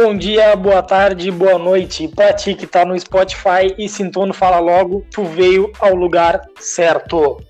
Bom dia, boa tarde, boa noite. Pra ti que tá no Spotify e Sintono Fala Logo, tu veio ao lugar certo.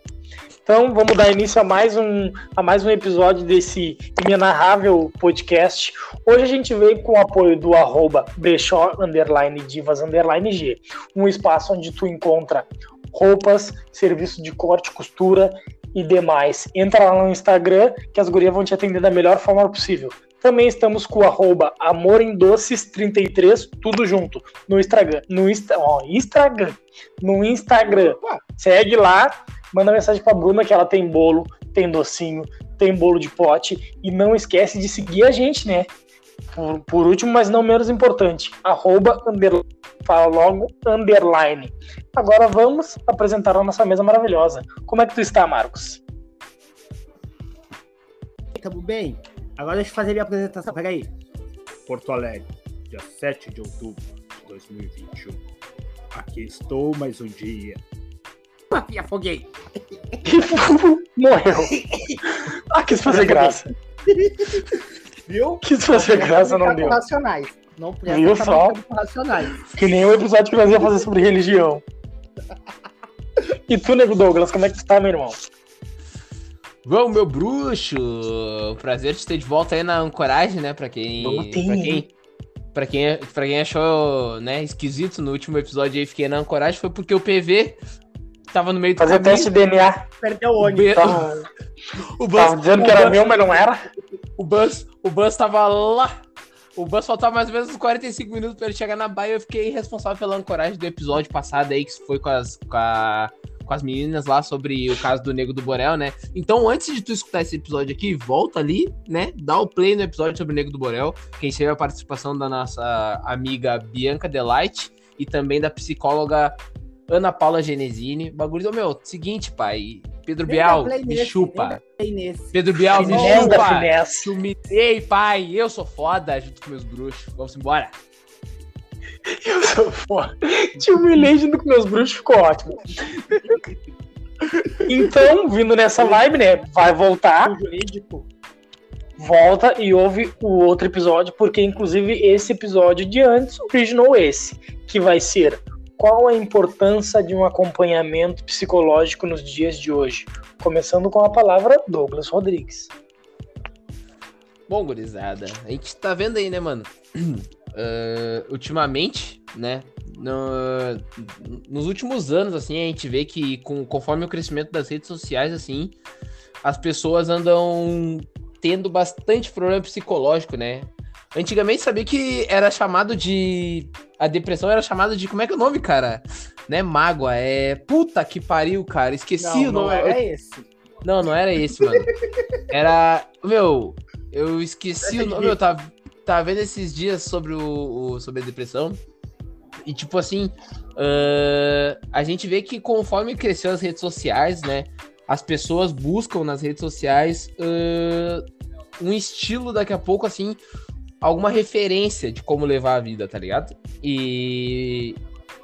Então, vamos dar início a mais um, a mais um episódio desse inenarrável podcast. Hoje a gente veio com o apoio do arroba brechó, underline divas, underline G. Um espaço onde tu encontra roupas, serviço de corte, costura e demais. Entra lá no Instagram que as gurias vão te atender da melhor forma possível. Também estamos com o arroba amorendoces33, tudo junto, no Instagram. No Insta, ó, Instagram. No Instagram. Segue lá, manda mensagem pra Bruna que ela tem bolo, tem docinho, tem bolo de pote. E não esquece de seguir a gente, né? Por, por último, mas não menos importante, arroba underline, fala logo underline. Agora vamos apresentar a nossa mesa maravilhosa. Como é que tu está, Marcos? Tamo bem? Agora deixa eu fazer minha apresentação, peraí. Porto Alegre, dia 7 de outubro de 2021. Aqui estou mais um dia. Ah, me afoguei. Morreu. Ah, quis fazer graça. Viu? Quis fazer graça, não deu. Racionais. Não Viu só? racionais. Que nem o episódio que nós ia fazer sobre religião. E tu, Nego Douglas, como é que tu tá, meu irmão? Vamos, meu bruxo! Prazer te ter de volta aí na ancoragem, né? Pra quem. Voltei. Pra quem, pra quem, pra quem achou né, esquisito no último episódio aí, fiquei na ancoragem, foi porque o PV tava no meio do Fazer caminho. teste de DNA. Perdeu o ônibus. Tava, o Buzz, tava dizendo que era Buzz- meu, mas não era. O Buzz, o Buzz tava lá. O Buzz faltava mais ou menos uns 45 minutos pra ele chegar na baia. Eu fiquei responsável pela ancoragem do episódio passado aí, que foi com as, com, a- com as meninas lá sobre o caso do Nego do Borel, né? Então, antes de tu escutar esse episódio aqui, volta ali, né? Dá o play no episódio sobre o Nego do Borel. Quem teve a participação da nossa amiga Bianca Delight e também da psicóloga Ana Paula Genesini. Bagulho, meu, seguinte, pai. Pedro Bial, me nesse, chupa. Pedro Bial, me chupa. humilhei, pai. Eu sou foda junto com meus bruxos. Vamos embora. Eu sou foda. Te humilhei junto com meus bruxos, ficou ótimo. Então, vindo nessa vibe, né? Vai voltar, volta e ouve o outro episódio, porque inclusive esse episódio de antes originou esse, que vai ser qual a importância de um acompanhamento psicológico nos dias de hoje? Começando com a palavra Douglas Rodrigues. Bom, gurizada, a gente tá vendo aí, né, mano? Ah, ultimamente, né? no- nos últimos anos, assim, a gente vê que com, conforme o crescimento das redes sociais, assim, as pessoas andam tendo bastante problema psicológico, né? Antigamente sabia que era chamado de. A depressão era chamada de. Como é que é o nome, cara? Não é mágoa, é. Puta que pariu, cara. Esqueci Não, o não nome. era esse. Não, não era esse, mano. Era. Meu, eu esqueci o nome. Eu tava, tava vendo esses dias sobre, o, o- sobre a depressão. E, tipo assim, ah, a gente vê que conforme cresceu as redes sociais, né? As pessoas buscam nas redes sociais ah, um estilo daqui a pouco, assim, alguma referência de como levar a vida, tá ligado? E,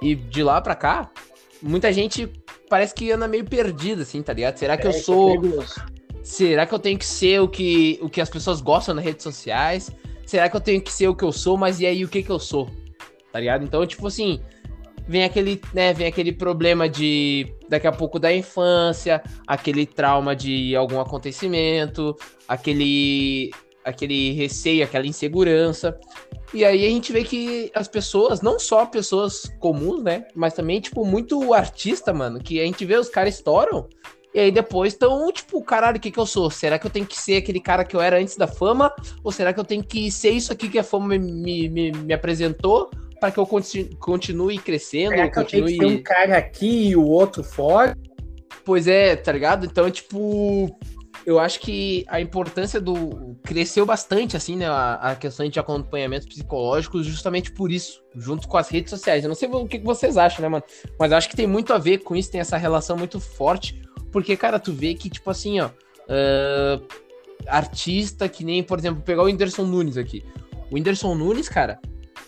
e de lá pra cá, muita gente parece que anda meio perdida, assim, tá ligado? Será que eu É, é sou. Será que eu tenho que ser o que, o que as pessoas gostam nas redes sociais? Será que eu tenho que ser o que eu sou? Mas e aí o que que eu sou? Tá ligado? Então, tipo assim, vem aquele, né, vem aquele problema de daqui a pouco da infância, aquele trauma de algum acontecimento, aquele aquele receio, aquela insegurança. E aí a gente vê que as pessoas, não só pessoas comuns, né, mas também tipo muito artista, mano, que a gente vê os caras estouram e aí depois estão, tipo, caralho, o que que eu sou? Será que eu tenho que ser aquele cara que eu era antes da fama? Ou será que eu tenho que ser isso aqui que a fama me, me, me, me apresentou para que eu conti- continue crescendo, Será que eu tenho continue... que ter um cara aqui e o outro fora? Pois é, tá ligado? Então, tipo, eu acho que a importância do. cresceu bastante, assim, né? A, a questão de acompanhamento psicológico, justamente por isso, junto com as redes sociais. Eu não sei o que que vocês acham, né, mano? Mas eu acho que tem muito a ver com isso, tem essa relação muito forte. Porque, cara, tu vê que, tipo assim, ó. ah, artista que nem, por exemplo, pegar o Whindersson Nunes aqui. O Whindersson Nunes, cara,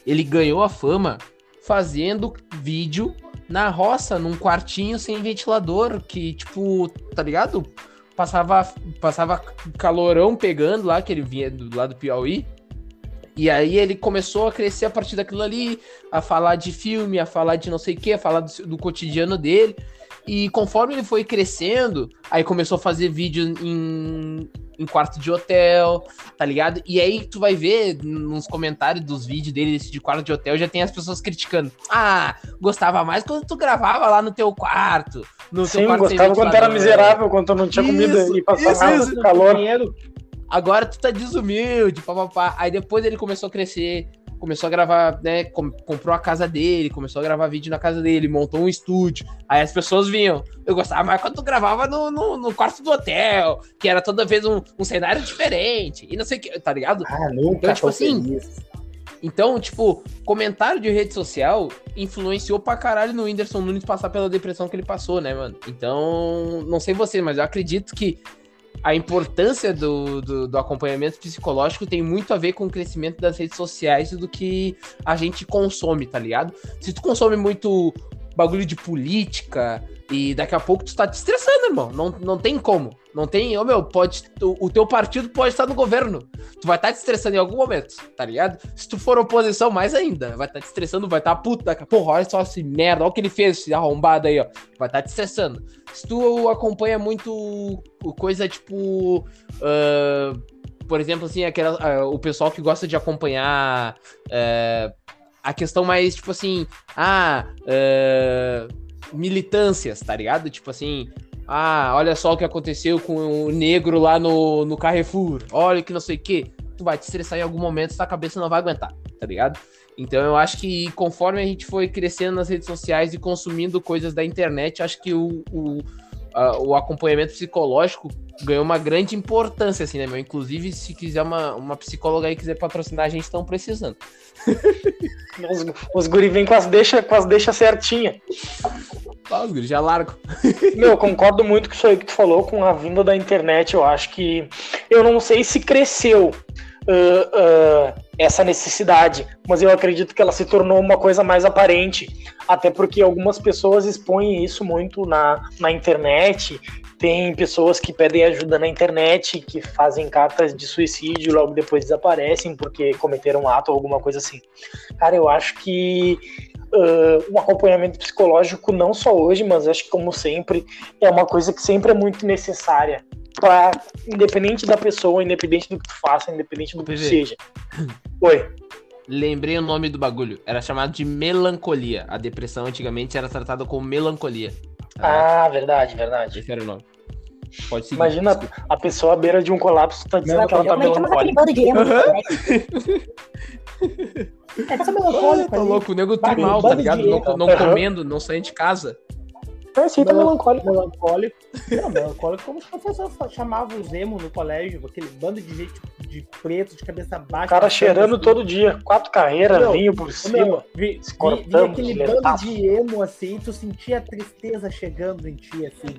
ele ganhou a fama fazendo vídeo na roça, num quartinho sem ventilador, que, tipo, tá ligado? Passava, passava calorão pegando lá, que ele vinha do lado do Piauí. E aí ele começou a crescer a partir daquilo ali, a falar de filme, a falar de não sei o que, a falar do, do cotidiano dele. E conforme ele foi crescendo, aí começou a fazer vídeo em, em quarto de hotel, tá ligado? E aí tu vai ver nos comentários dos vídeos dele de quarto de hotel, já tem as pessoas criticando. Ah, gostava mais quando tu gravava lá no teu quarto. No Sim, teu quarto gostava quando era miserável, quando tu não tinha comida isso, e passava isso, calor. Dinheiro. Agora tu tá desumilde, papapá. Aí depois ele começou a crescer, começou a gravar, né? Com, comprou a casa dele, começou a gravar vídeo na casa dele, montou um estúdio. Aí as pessoas vinham. Eu gostava mais quando tu gravava no, no, no quarto do hotel, que era toda vez um, um, cenário diferente. E não sei o que, tá ligado? Ah, nunca então, tipo assim. Então, tipo, comentário de rede social influenciou pra caralho no Whindersson Nunes passar pela depressão que ele passou, né, mano? Então, não sei você, mas eu acredito que a importância do, do, do, acompanhamento psicológico tem muito a ver com o crescimento das redes sociais e do que a gente consome, tá ligado? Se tu consome muito bagulho de política e daqui a pouco tu tá te estressando, irmão. Não, não tem como. Não tem, ô meu, pode, o, o teu partido pode estar no governo. Tu vai estar tá te estressando em algum momento, tá ligado? Se tu for oposição, mais ainda. Vai estar tá te estressando, vai estar tá puto daqui a pouco. Olha só esse merda, olha o que ele fez, esse arrombado aí, ó. Vai estar tá te estressando. Se tu acompanha muito coisa tipo. Uh, por exemplo, assim, aquela, uh, o pessoal que gosta de acompanhar. Uh, a questão mais, tipo assim, ah, uh, militâncias, tá ligado? Tipo assim, ah, olha só o que aconteceu com o negro lá no, no Carrefour, olha que não sei o que. Tu vai te estressar em algum momento, tua cabeça não vai aguentar, tá ligado? Então eu acho que conforme a gente foi crescendo nas redes sociais e consumindo coisas da internet, acho que o, o, a, o acompanhamento psicológico ganhou uma grande importância, assim, né, meu? Inclusive, se quiser uma, uma psicóloga aí quiser patrocinar, a gente estão precisando. Os, os guri vêm com as deixas com as deixa certinha. Os guri já largo. Meu, eu concordo muito com isso aí que tu falou com a vinda da internet. Eu acho que. Eu não sei se cresceu. Uh, uh, essa necessidade, mas eu acredito que ela se tornou uma coisa mais aparente, até porque algumas pessoas expõem isso muito na, na internet tem pessoas que pedem ajuda na internet, que fazem cartas de suicídio logo depois desaparecem porque cometeram um ato ou alguma coisa assim. Cara, eu acho que uh, um acompanhamento psicológico, não só hoje, mas acho que como sempre, é uma coisa que sempre é muito necessária. Pra, independente da pessoa, independente do que tu faça, independente do que tu seja. Oi. Lembrei o nome do bagulho. Era chamado de melancolia. A depressão antigamente era tratada como melancolia. Ah, verdade, verdade. Esse era o nome. Pode seguir. Imagina desculpa. a pessoa à beira de um colapso tá dizendo que ela tá melancólica. É, tá melancólico. Tá louco, o nego tá mal, tá ligado? Não, não comendo, não saindo de casa. É, sim, tá melancólico. Melancólico. Não, melancólico como os professores chamavam os emo no colégio, aquele bando de gente de preto, de cabeça baixa. Cara cheirando assim. todo dia, quatro carreiras, meu, vinho por cima. Meu, vi, vi, vi aquele bando de emo assim, tu sentia a tristeza chegando em ti, assim.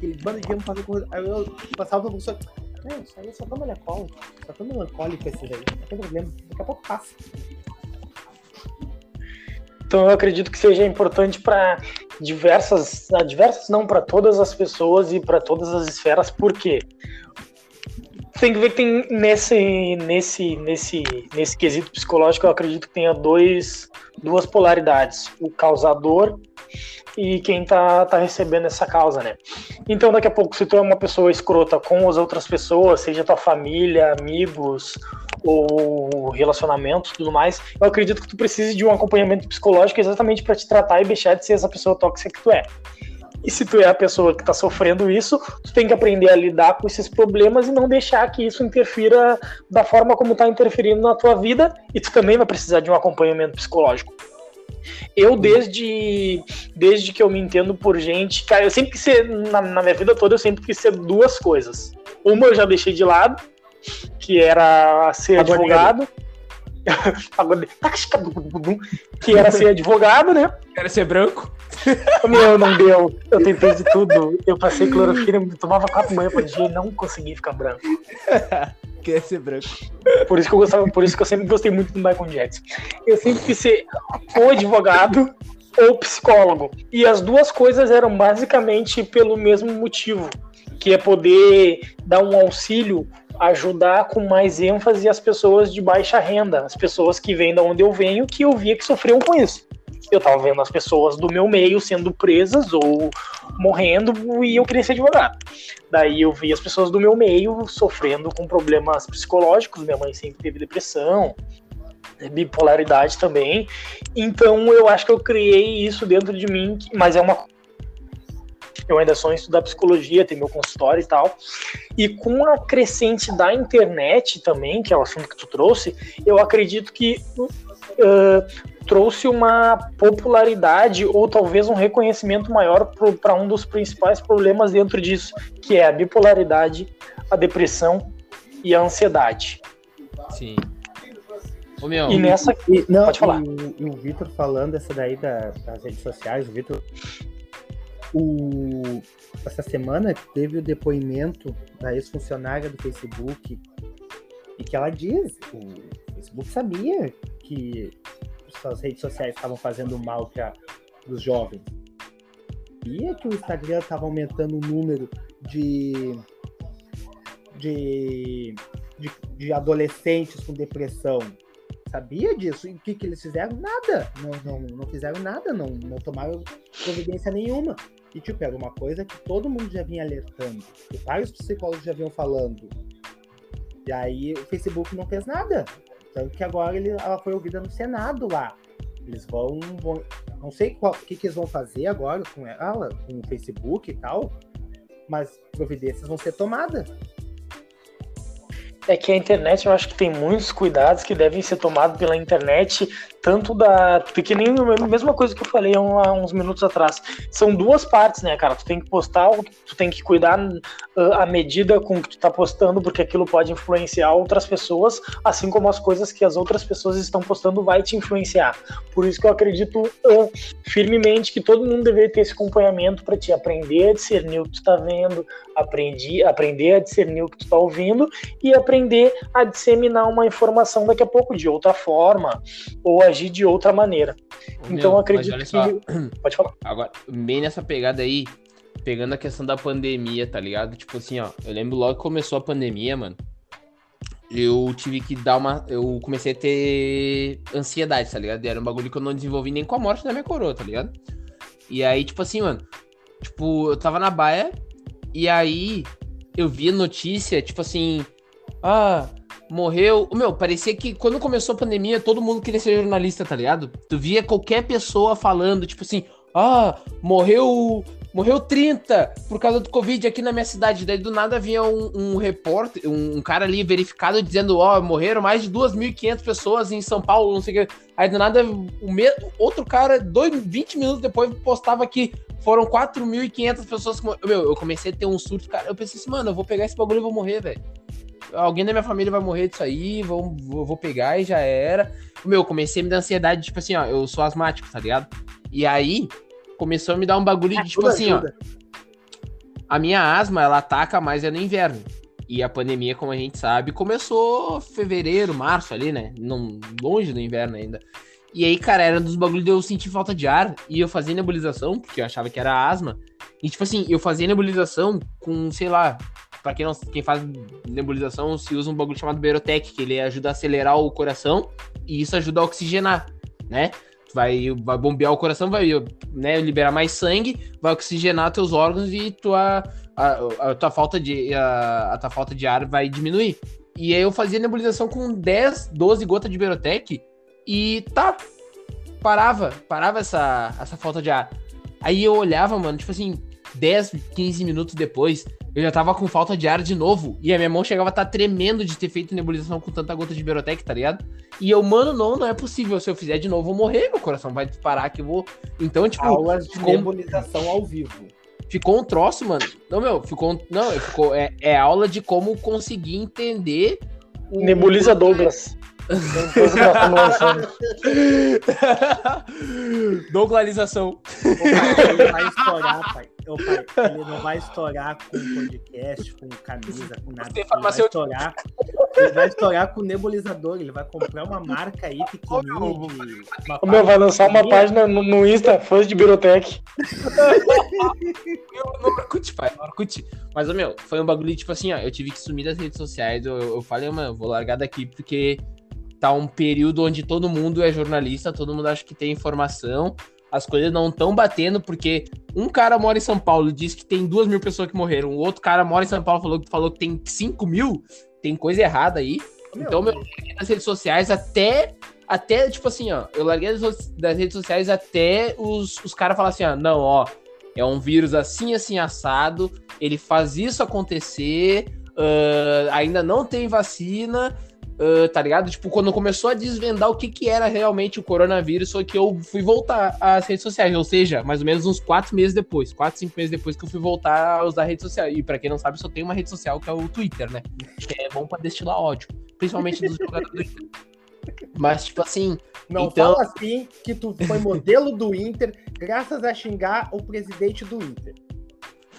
Aquele bando de emo fazendo coisa. Aí eu passava pro professor. É, isso aí é só tão melancólico. Só tão melancólico esse daí. Não tem problema. Daqui a pouco passa. Então eu acredito que seja importante para diversas, diversas não para todas as pessoas e para todas as esferas, por quê? Tem que ver que tem nesse, nesse, nesse, nesse quesito psicológico, eu acredito que tenha dois, duas polaridades, o causador e quem tá, tá recebendo essa causa, né? Então, daqui a pouco, se tu é uma pessoa escrota com as outras pessoas, seja tua família, amigos ou relacionamentos tudo mais, eu acredito que tu precise de um acompanhamento psicológico exatamente para te tratar e deixar de ser essa pessoa tóxica que tu é. E se tu é a pessoa que está sofrendo isso, tu tem que aprender a lidar com esses problemas e não deixar que isso interfira da forma como está interferindo na tua vida. E tu também vai precisar de um acompanhamento psicológico. Eu, desde, desde que eu me entendo por gente, cara, eu sempre quis ser, na, na minha vida toda, eu sempre quis ser duas coisas. Uma eu já deixei de lado, que era ser advogado. que era ser advogado, né? Era ser branco. Meu, não deu. Eu tentei de tudo. Eu passei clorofila, tomava quatro manhã por dia e não consegui ficar branco. Quer ser branco. Por isso que eu gostava, por isso que eu sempre gostei muito do Michael Jackson. Eu sempre quis ser ou advogado ou psicólogo. E as duas coisas eram basicamente pelo mesmo motivo, que é poder dar um auxílio ajudar com mais ênfase as pessoas de baixa renda, as pessoas que vêm da onde eu venho, que eu via que sofriam com isso. Eu estava vendo as pessoas do meu meio sendo presas ou morrendo e eu queria ser advogado. Daí eu vi as pessoas do meu meio sofrendo com problemas psicológicos, minha mãe sempre teve depressão, bipolaridade também. Então eu acho que eu criei isso dentro de mim, mas é uma eu ainda sou em estudar psicologia, tem meu consultório e tal. E com a crescente da internet também, que é o assunto que tu trouxe, eu acredito que uh, trouxe uma popularidade ou talvez um reconhecimento maior para um dos principais problemas dentro disso, que é a bipolaridade, a depressão e a ansiedade. Sim. Ô, meu, e nessa. E, não, Pode falar. E, e o Vitor falando essa daí da, das redes sociais, o Vitor o, essa semana teve o depoimento da ex-funcionária do Facebook e que ela diz, o Facebook sabia que suas redes sociais estavam fazendo mal para os jovens. Sabia que o Instagram estava aumentando o número de, de, de, de adolescentes com depressão sabia disso. E o que, que eles fizeram? Nada. Não, não, não fizeram nada, não, não tomaram providência nenhuma. E, tipo, era uma coisa que todo mundo já vinha alertando. E vários psicólogos já vinham falando. E aí o Facebook não fez nada. Tanto que agora ele, ela foi ouvida no Senado lá. Eles vão. vão não sei o que, que eles vão fazer agora com ela, com o Facebook e tal. Mas providências vão ser tomadas é que a internet eu acho que tem muitos cuidados que devem ser tomados pela internet, tanto da. Porque nem a mesma coisa que eu falei há uns minutos atrás. São duas partes, né, cara? Tu tem que postar, tu tem que cuidar a medida com que tu tá postando, porque aquilo pode influenciar outras pessoas, assim como as coisas que as outras pessoas estão postando vai te influenciar. Por isso que eu acredito uh, firmemente que todo mundo deveria ter esse acompanhamento para te aprender a discernir o que tu tá vendo, aprender, aprender a discernir o que tu tá ouvindo e aprender aprender a disseminar uma informação daqui a pouco de outra forma ou agir de outra maneira. Meu, então acredito que. Só. Pode falar. Agora, bem nessa pegada aí, pegando a questão da pandemia, tá ligado? Tipo assim, ó, eu lembro logo que começou a pandemia, mano. Eu tive que dar uma. Eu comecei a ter ansiedade, tá ligado? Era um bagulho que eu não desenvolvi nem com a morte da minha coroa, tá ligado? E aí, tipo assim, mano. Tipo, eu tava na baia. E aí eu vi notícia, tipo assim, ah, morreu. Meu, parecia que quando começou a pandemia, todo mundo queria ser jornalista, tá ligado? Tu via qualquer pessoa falando, tipo assim, ah, morreu. Morreu 30 por causa do Covid aqui na minha cidade. Daí do nada vinha um, um repórter, um, um, cara ali verificado dizendo: Ó, oh, morreram mais de 2.500 pessoas em São Paulo, não sei o que. Aí do nada, o outro cara, dois, 20 minutos depois, postava que foram 4.500 pessoas que Meu, eu comecei a ter um surto, cara. Eu pensei assim, mano, eu vou pegar esse bagulho e vou morrer, velho alguém da minha família vai morrer disso aí, vou, vou, pegar e já era. Meu, comecei a me dar ansiedade, tipo assim, ó, eu sou asmático, tá ligado? E aí, começou a me dar um bagulho de, tipo assim, ajuda. ó. A minha asma, ela ataca mais é no inverno. E a pandemia, como a gente sabe, começou fevereiro, março ali, né? Não, longe do inverno ainda. E aí, cara, era dos bagulhos de eu sentir falta de ar e eu fazia nebulização, porque eu achava que era asma. E, tipo assim, eu fazia nebulização com, sei lá, Pra quem, não, quem faz nebulização, se usa um bagulho chamado Berotec, que ele ajuda a acelerar o coração e isso ajuda a oxigenar, né? Vai, vai bombear o coração, vai né, liberar mais sangue, vai oxigenar teus órgãos e tua, a, a tua falta de, a, a, tua falta de ar vai diminuir. E aí eu fazia nebulização com 10, 12 gotas de Berotec e tá, parava, parava essa, essa falta de ar. Aí eu olhava, mano, tipo assim, 10, 15 minutos depois, eu já tava com falta de ar de novo. E a minha mão chegava a estar tá tremendo de ter feito nebulização com tanta gota de Berotec, tá ligado? E eu, mano, não, não é possível. Se eu fizer de novo, eu vou morrer, meu coração vai disparar que eu vou. Então, tipo. Aulas de ficou... nebulização ao vivo. Ficou um troço, mano. Não, meu, ficou. Não, ficou. É, é aula de como conseguir entender. O... Nebuliza Douglas. Ele vai estourar, pai. Ô, pai. Ele não vai estourar com podcast, com camisa, com nada. Ele vai estourar Ele vai estourar com o nebulizador, ele vai comprar uma marca aí pequenininha de. O meu vai lançar uma página no, no Insta, fãs de Birotech. Eu no Orkut, pai, no Orkut. Mas, ô, meu, foi um bagulho, tipo assim, ó, eu tive que sumir das redes sociais. Eu, eu falei, mano, eu vou largar daqui porque tá um período onde todo mundo é jornalista, todo mundo acha que tem informação. As coisas não estão batendo, porque um cara mora em São Paulo e diz que tem duas mil pessoas que morreram. O outro cara mora em São Paulo e falou, falou que tem cinco mil. Tem coisa errada aí. Meu, Então, meu, eu larguei das redes sociais até. Até, tipo assim, ó. Eu larguei das, redes sociais até os, os caras falarem assim, ó. Não, ó. É um vírus assim, assim, assado. Ele faz isso acontecer. ah, ainda não tem vacina. Ah, tá ligado? Tipo, quando começou a desvendar o que, que era realmente o coronavírus, foi que eu fui voltar às redes sociais. Ou seja, mais ou menos uns quatro meses depois. Quatro, cinco meses depois que eu fui voltar a usar redes sociais. E pra quem não sabe, só tem uma rede social que é o Twitter, né? Que é bom pra destilar ódio. Principalmente dos jogadores. Mas, tipo assim, Não Então- fala assim que tu foi modelo do Inter graças a xingar o presidente do Inter.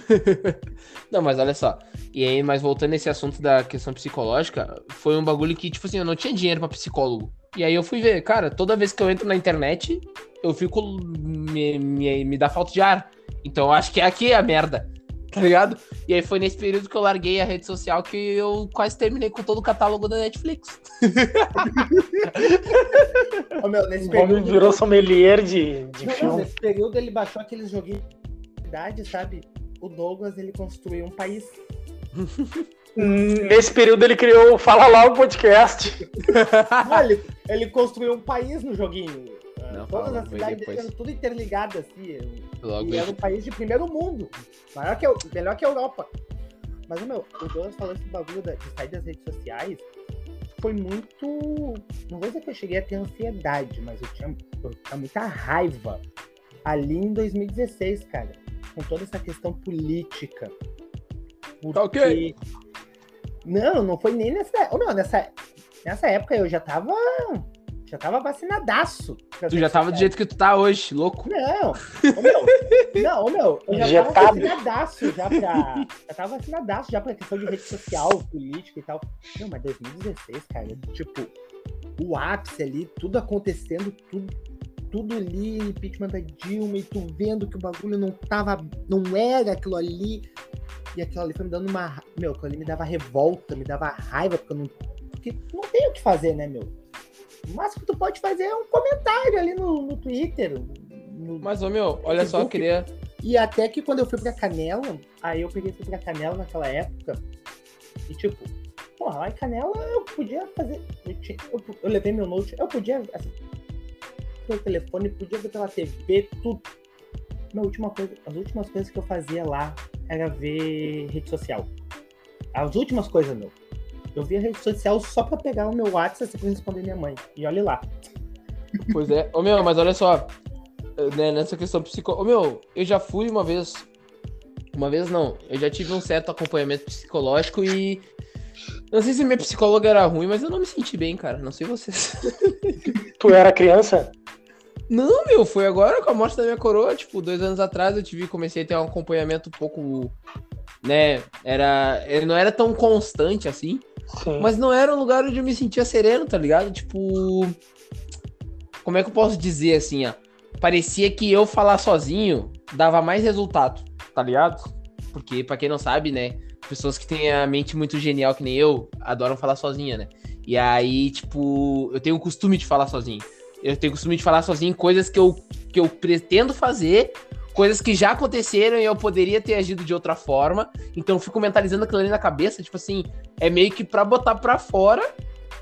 Não, mas olha só. E aí, mas voltando nesse assunto da questão psicológica, foi um bagulho que, tipo assim, eu não tinha dinheiro pra psicólogo. E aí eu fui ver, cara, toda vez que eu entro na internet, eu fico. Me, me, me dá falta de ar. Então eu acho que aqui é a merda. Tá ligado? E aí foi nesse período que eu larguei a rede social que eu quase terminei com todo o catálogo da Netflix. Ô, meu, nesse O homem virou sommelier de, de Não, não, filme. nesse período ele baixou aqueles joguinhos de idade, sabe? O Douglas, ele construiu um país. Nesse período ele criou o Fala Lá o podcast. Não, ele, ele construiu um país no joguinho. Ah, Não, Todas fala, as foi cidades eram tudo interligadas, assim. Logo e era um país de primeiro mundo. Maior que, melhor que a Europa. Mas, meu, o Douglas falou esse bagulho de sair das redes sociais. Foi muito. Não vou dizer que eu cheguei a ter ansiedade, mas eu tinha, eu tinha muita raiva ali em 2016, cara. Com toda essa questão política. Porque... Tá ok. Não, não foi nem nessa. Ô, meu, nessa, nessa época eu já tava. Já tava vacinadaço. Tu já tava do jeito que tu tá hoje, louco. Não, ô, meu, não, ô, meu, eu já tava vacinadaço já pra. Já tava vacinadaço já pra questão de rede social, política e tal. Não, mas 2016, cara, tipo, o ápice ali, tudo acontecendo, tudo, tudo ali, impeachment da Dilma, e tu vendo que o bagulho não tava. não era aquilo ali. E aquilo ali foi me dando uma. Meu, aquilo ali me dava revolta, me dava raiva, porque eu não. Porque não tem o que fazer, né, meu? O máximo que tu pode fazer é um comentário ali no, no Twitter. no- Mas, ô meu, olha só, eu Facebook. queria. e até que quando eu fui pra Canela, aí eu peguei fui pra Canela naquela época. E tipo, porra, lá em Canela eu podia fazer. Eu, tinha- eu- eu levei meu note, eu podia assistir pelo telefone, podia ver pela TV, tudo. Última coisa, as últimas coisas que eu fazia lá era ver rede social. As últimas coisas, meu. Eu via rede social só pra pegar o meu WhatsApp pra responder minha mãe. E olha lá. Pois é. Ô meu, mas olha só. né, nessa questão psico. Ô meu, eu já fui uma vez. Uma vez não. Eu já tive um certo acompanhamento psicológico e. Não sei se minha psicóloga era ruim, mas eu não me senti bem, cara. Não sei vocês. Tu era criança? Não, meu, foi agora com a morte da minha coroa, tipo, dois anos atrás eu tive, comecei a ter um acompanhamento um pouco, né, era, ele não era tão constante assim, Sim. mas não era um lugar onde eu me sentia sereno, tá ligado? Tipo, como é que eu posso dizer assim, ó, parecia que eu falar sozinho dava mais resultado, tá ligado? Porque, pra quem não sabe, né, pessoas que têm a mente muito genial que nem eu, adoram falar sozinha, né? E aí, tipo, eu tenho o costume de falar sozinho. Eu tenho o costume de falar sozinho coisas que eu, que eu pretendo fazer, coisas que já aconteceram e eu poderia ter agido de outra forma. Então eu fico mentalizando aquilo ali na cabeça, tipo assim, é meio que pra botar pra fora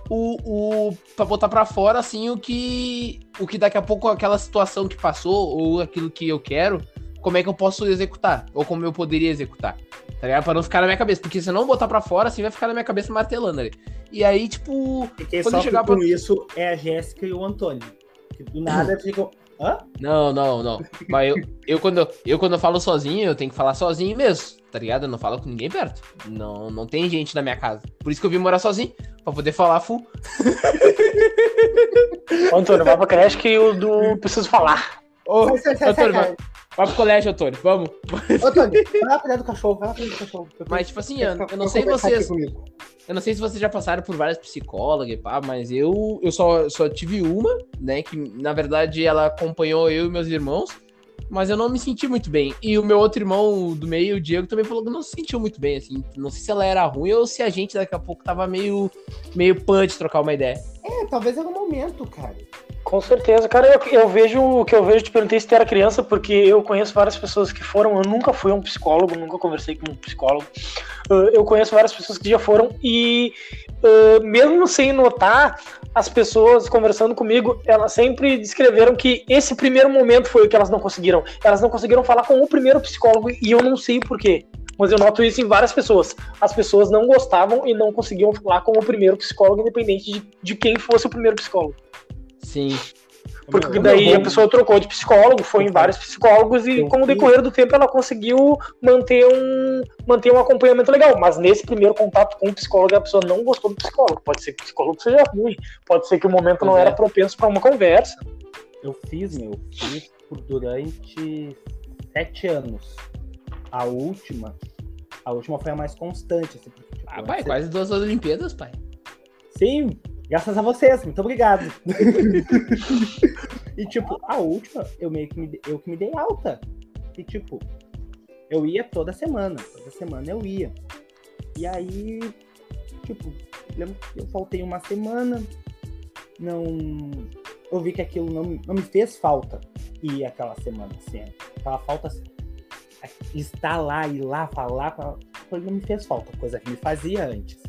o, o para botar pra fora assim o que o que daqui a pouco aquela situação que passou ou aquilo que eu quero, como é que eu posso executar ou como eu poderia executar. Tá ligado? Pra não ficar na minha cabeça, porque se eu não botar pra fora, assim vai ficar na minha cabeça martelando ali. E aí, tipo, E quem Quando sofre chegar com pra- isso é a Jéssica e o Antônio. Que do nada ficam. Hã? Não, não, não. Mas eu, eu, quando, eu, quando eu falo sozinho, eu tenho que falar sozinho mesmo, tá ligado? Eu não falo com ninguém perto. Não, não tem gente na minha casa. Por isso que eu vim morar sozinho, pra poder falar full. Ô, Antônio, vai pra creche que o do Preciso Falar. Ô, Antônio, vai, Vai pro colégio, Antônio, vamos. Ô, Tony, vai lá cuidar do cachorro, vai lá cuidar do cachorro. Mas, tipo assim, eu, eu não sei vocês. Eu não sei se vocês já passaram por várias psicólogas e pá, mas eu, eu só, só tive uma, né? Que na verdade ela acompanhou eu e meus irmãos, mas eu não me senti muito bem. E o meu outro irmão do meio, o Diego, também falou que não se sentiu muito bem, assim. Não sei se ela era ruim ou se a gente daqui a pouco tava meio, meio de trocar uma ideia. É, talvez era um momento, cara. Com certeza, cara, eu, eu vejo o que eu vejo, te perguntei se tu era criança, porque eu conheço várias pessoas que foram, eu nunca fui um psicólogo, nunca conversei com um psicólogo. Uh, eu conheço várias pessoas que já foram e uh, mesmo sem notar, as pessoas conversando comigo, elas sempre descreveram que esse primeiro momento foi o que elas não conseguiram. Elas não conseguiram falar com o primeiro psicólogo e eu não sei porquê. Mas eu noto isso em várias pessoas. As pessoas não gostavam e não conseguiam falar com o primeiro psicólogo, independente de, de quem fosse o primeiro psicólogo. Sim. Porque daí a pessoa trocou de psicólogo, foi em vários psicólogos e com o decorrer do tempo ela conseguiu manter um, manter um acompanhamento legal. Mas nesse primeiro contato com o psicólogo a pessoa não gostou do psicólogo. Pode ser que o psicólogo seja ruim, pode ser que o momento não Pois é. era propenso para uma conversa. Eu fiz, meu, fiz por durante sete anos. A última, a última foi a mais constante. Assim, tipo, Ah, pai, antes- quase duas Olimpíadas, pai. Sim, graças a vocês, muito obrigado. e tipo, a última, eu meio que me, eu que me dei alta. E tipo, eu ia toda semana, toda semana eu ia. E aí, tipo, lembro que eu faltei uma semana, não. Eu vi que aquilo não, não me fez falta ir aquela semana, assim. Aquela falta assim, estar lá, ir lá, falar, coisa não me fez falta, coisa que me fazia antes.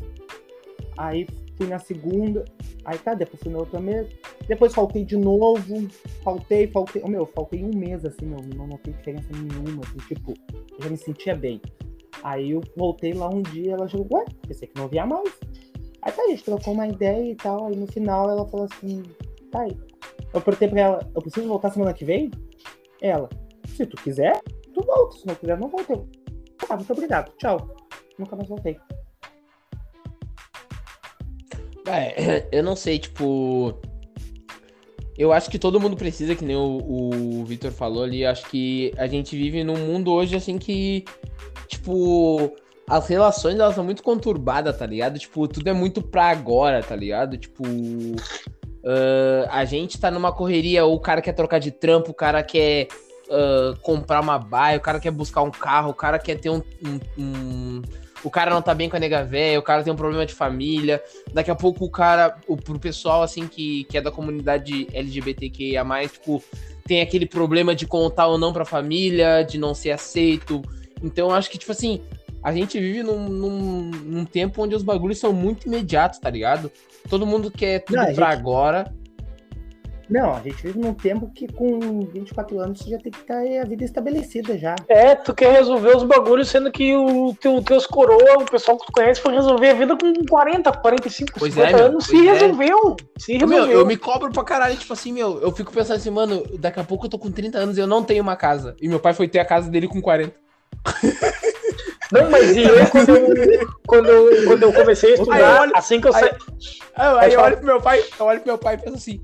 Aí fui na segunda, aí tá, depois fui na outra mês, depois faltei de novo, faltei, faltei, oh, meu, faltei um mês, assim, meu, não notei diferença nenhuma, assim, tipo, eu já me sentia bem. Aí eu voltei lá um dia, ela jogou, ué, pensei que não via mais. Aí tá, a gente trocou uma ideia e tal, aí no final ela falou assim, tá aí. Eu perguntei pra ela, eu preciso voltar semana que vem? Ela, se tu quiser, tu volta, se não quiser, não volta. Eu, Ah, muito obrigado, tchau. Nunca mais voltei. É, eu não sei, tipo. Eu acho que todo mundo precisa, que nem o, o Victor falou ali. Acho que a gente vive num mundo hoje assim que, tipo, as relações elas são muito conturbadas, tá ligado? Tipo, tudo é muito pra agora, tá ligado? Tipo, ah, a gente tá numa correria, ou o cara quer trocar de trampo, o cara quer ah, comprar uma baia, o cara quer buscar um carro, o cara quer ter um. um- um- o cara não tá bem com a nega velha, o cara tem um problema de família. Daqui a pouco o cara, o, pro pessoal assim que, que é da comunidade LGBTQIA, tipo, tem aquele problema de contar ou não pra família, de não ser aceito. Então eu acho que, tipo assim, a gente vive num, num, num tempo onde os bagulhos são muito imediatos, tá ligado? Todo mundo quer tudo Não, pra gente- agora. Não, a gente vive num tempo que com 24 anos você já tem que ter a vida estabelecida já. É, tu quer resolver os bagulhos, sendo que o teu, teus coroa, o pessoal que tu conhece, foi resolver a vida com 40, 45, Pois 50 é, meu, anos. Se pois é. resolveu. Se Meu, resolveu. eu me cobro pra caralho, tipo assim, meu, eu fico pensando assim, mano, daqui a pouco eu tô com 30 anos e eu não tenho uma casa. E meu pai foi ter a casa dele com 40. Não, mas e eu, quando eu, quando eu, quando eu comecei a estudar, olha- assim que eu aí- saí. Aí, Pode eu olho pro meu pai, eu olho pro meu pai e penso assim,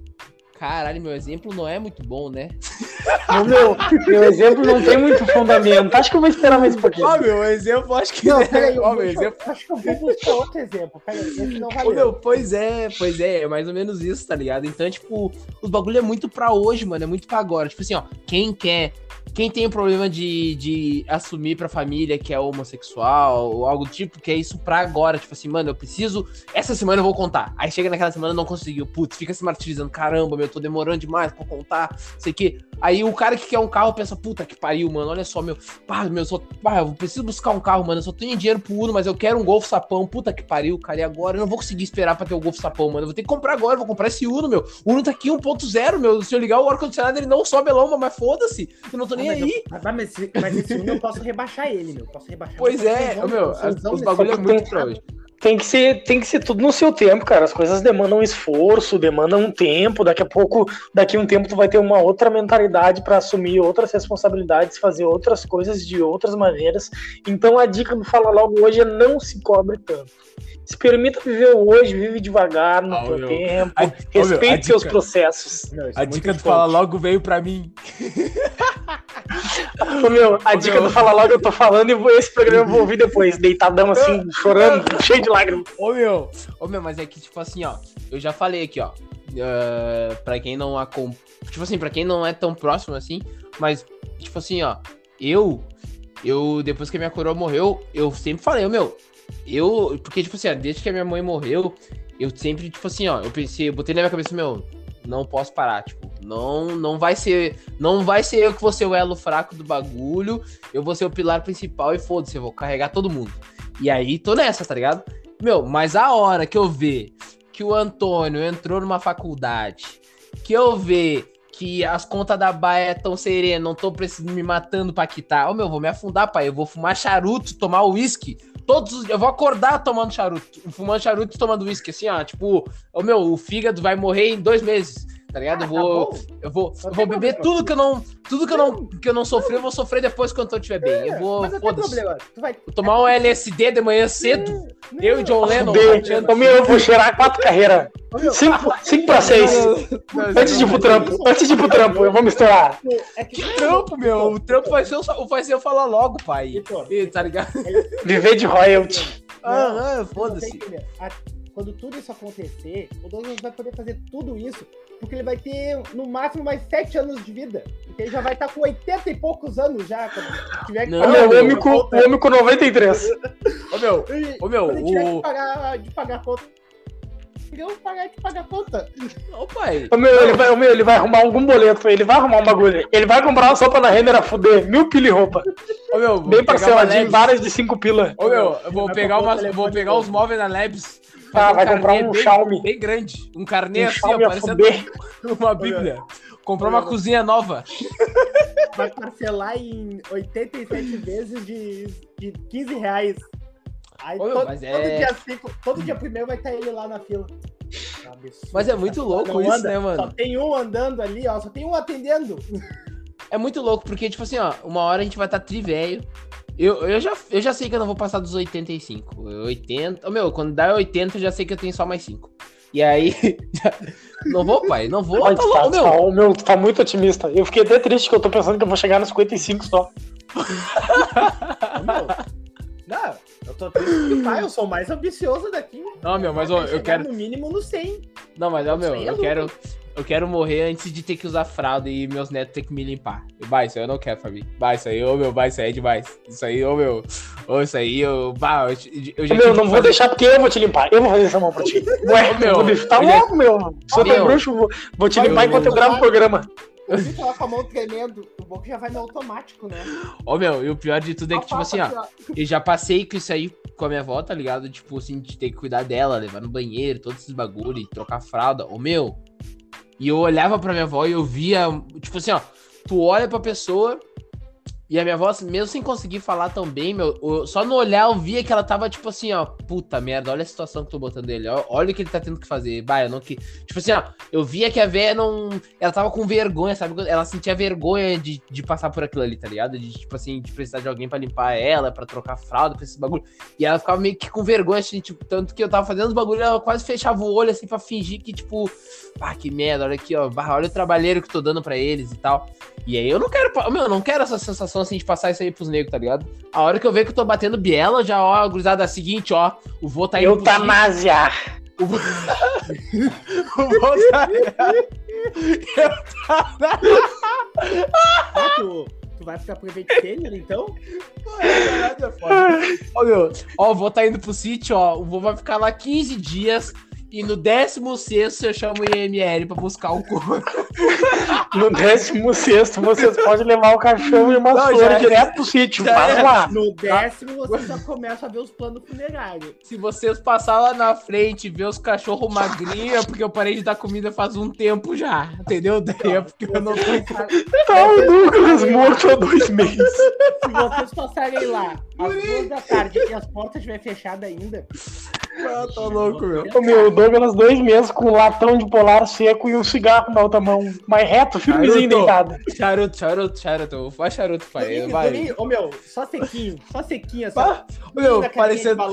caralho, meu exemplo não é muito bom, né? No meu, meu exemplo não tem muito fundamento. Acho que eu vou esperar mais um pouquinho. Ó, meu exemplo, acho que. Não, peraí, eu, Ó, meu eu- exemplo. acho que eu vou buscar outro exemplo. Peraí, esse não Ô, valeu. meu, pois é, pois é, é mais ou menos isso, tá ligado? Então, tipo, os bagulho é muito pra hoje, mano, é muito pra agora. Tipo assim, ó, quem quer. Quem tem o problema de, de assumir pra família que é homossexual ou algo do tipo, que é isso pra agora. Tipo assim, mano, eu preciso. Essa semana eu vou contar. Aí chega naquela semana não conseguiu. Putz, fica se martirizando. Caramba, meu, eu tô demorando demais pra contar. Sei que. Aí o cara que quer um carro pensa, puta que pariu, mano. Olha só, meu. Pá, meu, só, pá, eu preciso buscar um carro, mano. Eu só tenho dinheiro pro Uno, mas eu quero um Golf Sapão. Puta que pariu, cara. E agora eu não vou conseguir esperar pra ter o Golf Sapão, mano. Eu vou ter que comprar agora. eu Vou comprar esse Uno, meu. O Uno tá aqui 1.0, meu. Se eu ligar o ar-condicionado, ele não sobe a lomba, mas foda-se. Eu não tô Ah, nem mas, aí. eu, mas, mas, esse- mas esse Uno eu posso rebaixar ele, meu. Posso rebaixar. Pois é, meu. Os bagulho é muito pra hoje. Tem que, ser, tem que ser tudo no seu tempo, cara. As coisas demandam esforço, demandam um tempo. Daqui a pouco, daqui a um tempo, tu vai ter uma outra mentalidade para assumir outras responsabilidades, fazer outras coisas de outras maneiras. Então a dica do Fala Logo hoje é não se cobre tanto. Se permita viver o hoje, vive devagar no Ah, teu meu. tempo, A- ô, meu, respeite seus dica- processos. Não, isso A é dica do. Fala Logo veio pra mim. Ô, meu, a dica do Fala Logo eu tô falando e esse programa eu vou ouvir depois, deitadão assim, chorando, cheio de lágrimas. Ô meu, ô meu, mas é que, tipo assim, ó, eu já falei aqui, ó. Uh, pra quem não acompanha. Tipo assim, pra quem não é tão próximo assim, mas, tipo assim, ó, eu. Eu, depois que a minha coroa morreu, eu sempre falei, ô meu, eu. Porque, tipo assim, ó, desde que a minha mãe morreu, eu sempre, tipo assim, ó, eu pensei, eu botei na minha cabeça, meu, não posso parar, tipo, não, não vai ser, não vai ser eu que vou ser o elo fraco do bagulho, eu vou ser o pilar principal e foda-se, eu vou carregar todo mundo. E aí, tô nessa, tá ligado? Meu, mas a hora que eu ver que o Antônio entrou numa faculdade, que eu ver que as contas da Baia tão serenas, não tô precisando me matando pra quitar. Ô meu, vou me afundar, pai. Eu vou fumar charuto, tomar uísque. Todos os Eu vou acordar tomando charuto, fumando charuto e tomando uísque, assim, ó. Tipo, ô meu, o fígado vai morrer em dois meses. Tá ligado? eu Ah, tá vou. bom. eu vou, eu vou beber problema. tudo que eu não. Tudo que eu não, que eu não sofri, eu vou sofrer depois que o Antônio estiver bem. Eu vou. Mas não tem Foda-se. problema. Tu vai. Vou tomar um LSD de manhã cedo. Não, Eu e John Lennon. Ô, meu, eu vou cheirar quatro carreiras. 5 pra 6. Antes de ir pro trampo, antes de ir pro trampo, eu vou misturar. É que Que trampo, meu. O trampo vai ser, o- vai ser eu falar logo, pai. Ih, Tá ligado? Viver de royalty. Ah, ah, Você foda-se. Quando tudo isso acontecer, o Douglas vai poder fazer tudo isso, porque ele vai ter no máximo mais 7 anos de vida. Porque ele já vai estar com 80 e poucos anos já, quando tiver que Não, Ô, pagar meu, o homem com, o homem com 93. Ô, meu, ô, meu, quando ele tiver o- que pagar, de pagar a conta. Ele pagar de pagar a conta. Ô, pai. Ô, meu, ele vai, ô, meu, ele vai arrumar algum boleto, ele vai arrumar um bagulho. Ele vai comprar uma sopa na Renner a fuder, mil pila e roupa. Ô, meu, Bem parceladinho, várias de 5 pila. Ô, meu, eu vou pegar, um umas, vou pegar os móveis na Labs. Ah, fazer vai comprar um bem, Xiaomi. Bem grande. Um carnê Um assim, ó, parecendo uma bíblia. Comprar uma Olha. cozinha nova. Vai parcelar em 87 vezes de, de 15 reais. Aí Ô, todo, mas é- todo dia cinco, todo dia primeiro vai estar ele lá na fila. Absurdo, Mas é muito cara. louco Não isso, anda, né, mano? Só tem um andando ali, ó. Só tem um atendendo. É muito louco, porque, tipo assim, ó, uma hora a gente vai estar tá trivelho. Eu, eu, já, eu já sei que eu não vou passar dos 85. 80. Ô, meu, quando dá 80, eu já sei que eu tenho só mais 5. E aí. já- não vou, pai, não vou. Ai, Tá tá, louco, tá- meu. ô, meu, tu tá muito otimista. Eu fiquei até triste que eu tô pensando que eu vou chegar nos 55 só. Não, não, eu tô triste que pai, eu sou o mais ambicioso daqui. Não, meu, mas eu Chegar quero. No mínimo no 100. Não, mas ó, meu, é eu quero. Eu quero morrer antes de ter que usar fralda e meus netos ter que me limpar. Bah, isso aí eu não quero, Fabi. Bah, isso aí, ô meu, bah, isso aí é demais. Isso aí, ô meu. Ô, isso aí, eu. Bah, eu, eu já meu, não que vou fazer- deixar porque eu vou te limpar. Eu vou fazer essa mão pra ti. Ué, meu, eu vou deixar. Tá louco, meu. Se eu tô Meu. bruxo, vou, vou te limpar meu. enquanto eu gravo o programa. Eu fico lá com a mão tremendo. O bom que já vai no automático, né? Ô, meu, e o pior de tudo é que, tipo assim, ó. Eu já passei com isso aí com a minha avó, tá ligado? Tipo assim, de ter que cuidar dela, levar no banheiro, todos esses bagulho, trocar fralda. Ô meu. E eu olhava pra minha avó e eu via, tipo assim, ó, tu olha pra pessoa e a minha avó, mesmo sem conseguir falar tão bem, meu, eu- só no olhar eu via que ela tava, tipo assim, ó, puta merda, olha a situação que tô botando ele, ó, olha o que ele tá tendo que fazer. Bah, eu não que. Tipo assim, ó, eu via que a véia não. Ela tava com vergonha, sabe? Ela sentia vergonha de, de passar por aquilo ali, tá ligado? De, tipo assim, de precisar de alguém pra limpar ela, pra trocar fralda, pra esse bagulho. E ela ficava meio que com vergonha, assim, tipo, tanto que eu tava fazendo os bagulhos, ela quase fechava o olho, assim, pra fingir que, tipo, ah, que merda, olha aqui, ó, olha o trabalheiro que tô dando pra eles e tal. E aí eu não quero, meu, eu não quero essa sensação, assim, de passar isso aí pros negros, tá ligado? A hora que eu ver que eu tô batendo biela, já, ó, gurizada, é a seguinte, ó, o vô tá indo pro sítio. Eutanásia. O vô, o vô tá... Ah, tu, tu vai ficar prevent sênior, então? Ó, meu, ó, o vô tá indo pro sítio, ó. O vô vai ficar lá 15 dias. E no 16 eu chamo o IML pra buscar o couro. No 16 vocês podem levar o cachorro e uma Não, flor já- direto pro sítio. já Faz é. lá. No décimo você já começa a ver os planos funerários. Se vocês passar lá na frente e ver os cachorros magrinhos, é porque eu parei de dar comida faz um tempo já. Entendeu? Daí é porque eu não tô. Tá o Douglas morto há dois meses. Se vocês passarem lá às duas da tarde e as portas estiverem fechadas ainda, Ah, tô louco, meu. Ô, meu, o Douglas dois meses com um latão de polar seco e um cigarro na outra mão. Mais reto, firmezinho deitado. Charuto, charuto, charuto. Faz charuto, pai. Domingo, Vai. domingo, ô meu, só sequinho, só sequinho, assim. Ah, Ô, meu, parecendo.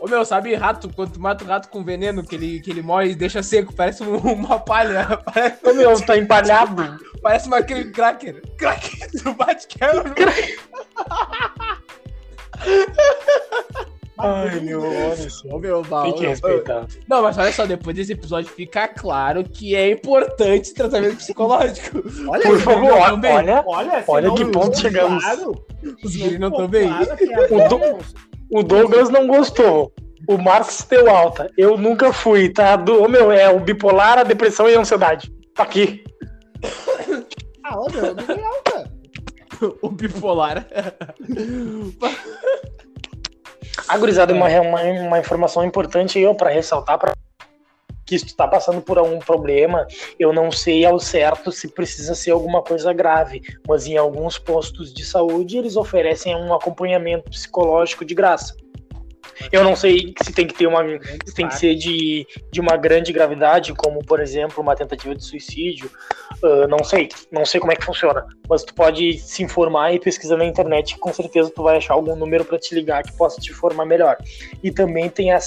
Ô meu, sabe rato, quando tu mata o rato com veneno, que ele, que ele morre e deixa seco, parece um- uma palha. Parece, Ô meu, tá empalhado. parece uma aquele cracker. Cracker, tu bate quebra. Ai, meu, olha só. Ô meu, Val, Tem que ô, respeitar. Não, mas olha só, depois desse episódio fica claro que é importante tratamento psicológico. Olha Por favor, olha, olha, Olha, Olha que ponto chegamos. claro, Os guris não estão bem. é O do- o Douglas não gostou. O Marcos deu alta. Eu nunca fui, tá? Do, ô, meu, é o bipolar, a depressão e a ansiedade. Tá aqui. Ah, olha, eu não dei alta. o bipolar. A gurizada, uma, uma, uma informação importante eu para ressaltar para que se tu tá passando por algum problema, eu não sei ao certo se precisa ser alguma coisa grave, mas em alguns postos de saúde eles oferecem um acompanhamento psicológico de graça. Eu não sei se tem que ter uma se tem que ser de, de uma grande gravidade, como por exemplo uma tentativa de suicídio. Ah, não sei, não sei como é que funciona, mas tu pode se informar e pesquisar na internet, que com certeza tu vai achar algum número para te ligar que possa te informar melhor. E também tem, a,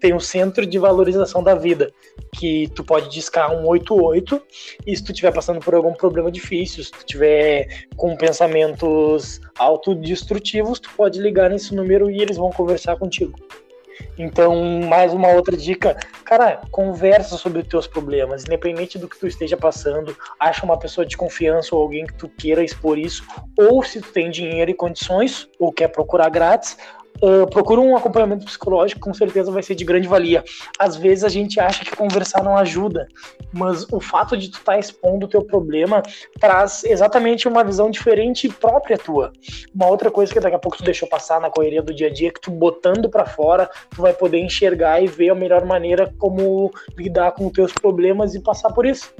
tem o Centro de Valorização da Vida, que tu pode discar 188 e se tu estiver passando por algum problema difícil, se tu tiver com pensamentos autodestrutivos, tu pode ligar nesse número e eles vão conversar contigo. Então, mais uma outra dica, cara, conversa sobre os teus problemas, independente do que tu esteja passando, acha uma pessoa de confiança ou alguém que tu queira expor isso, ou se tu tem dinheiro e condições, ou quer procurar grátis, ah, procura um acompanhamento psicológico, com certeza vai ser de grande valia. Às vezes a gente acha que conversar não ajuda, mas o fato de tu estar expondo o teu problema traz exatamente uma visão diferente e própria tua. Uma outra coisa que daqui a pouco tu deixou passar na correria do dia a dia, é que tu botando pra fora, tu vai poder enxergar e ver a melhor maneira como lidar com os teus problemas e passar por isso.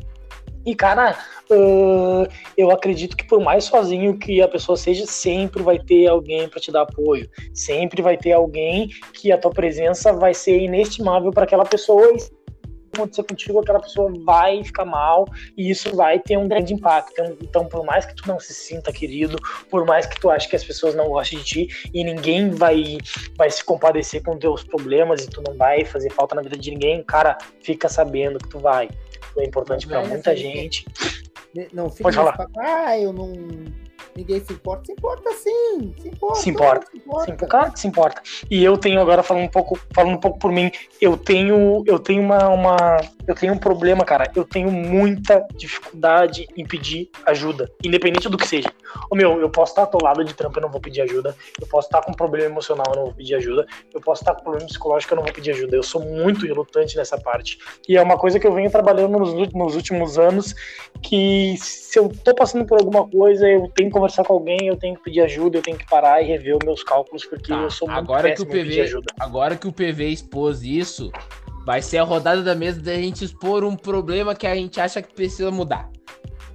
E, cara, ah, eu acredito que por mais sozinho que a pessoa seja, sempre vai ter alguém para te dar apoio. Sempre vai ter alguém que a tua presença vai ser inestimável para aquela pessoa. E se acontecer contigo, aquela pessoa vai ficar mal e isso vai ter um grande impacto. Então, então, por mais que tu não se sinta querido, por mais que tu ache que as pessoas não gostem de ti e ninguém vai, vai se compadecer com teus problemas e tu não vai fazer falta na vida de ninguém, cara, fica sabendo que tu vai. Tu é importante para muita nessa gente. Não fica Pode falar. Ah, eu não. Ninguém se importa. Se importa sim. Se importa. Se importa. Se importa. Sim, claro que se importa. E eu tenho agora falando um pouco, falando um pouco por mim, eu tenho, eu tenho uma, uma, eu tenho um problema, cara. Eu tenho muita dificuldade em pedir ajuda, independente do que seja. Ô meu, eu posso estar atolado de trampo, eu não vou pedir ajuda. Eu posso estar com problema emocional, eu não vou pedir ajuda. Eu posso estar com problema psicológico, eu não vou pedir ajuda. Eu sou muito relutante nessa parte. E é uma coisa que eu venho trabalhando nos, nos últimos anos, que se eu tô passando por alguma coisa, eu tenho que conversar com alguém, eu tenho que pedir ajuda, eu tenho que parar e rever os meus cálculos, porque Tá, eu sou muito agora que o péssimo em pedir PV ajuda. agora que o PV expôs isso, vai ser a rodada da mesa da gente expor um problema que a gente acha que precisa mudar.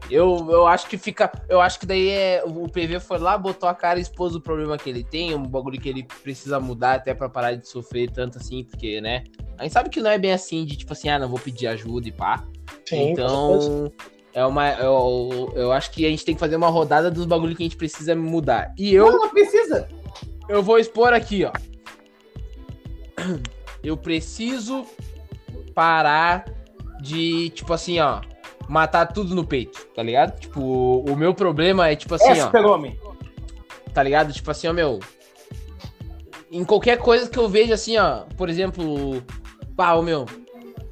Eu, eu acho que fica. Eu acho que daí é. O PV foi lá, botou a cara e expôs o problema que ele tem, um bagulho que ele precisa mudar até pra parar de sofrer tanto assim, porque, né? A gente sabe que não é bem assim, de tipo assim, ah, não vou pedir ajuda e pá. Sim, então. É uma. Eu, eu acho que a gente tem que fazer uma rodada dos bagulhos que a gente precisa mudar. E eu. Não, não precisa. Eu vou expor aqui, ó. Eu preciso parar de, tipo assim, ó, matar tudo no peito, tá ligado? Tipo, o meu problema é, tipo assim, é ó, super-homem. tá ligado? Tipo assim, ó, meu. Em qualquer coisa que eu veja, assim, ó, por exemplo, pá, ô meu,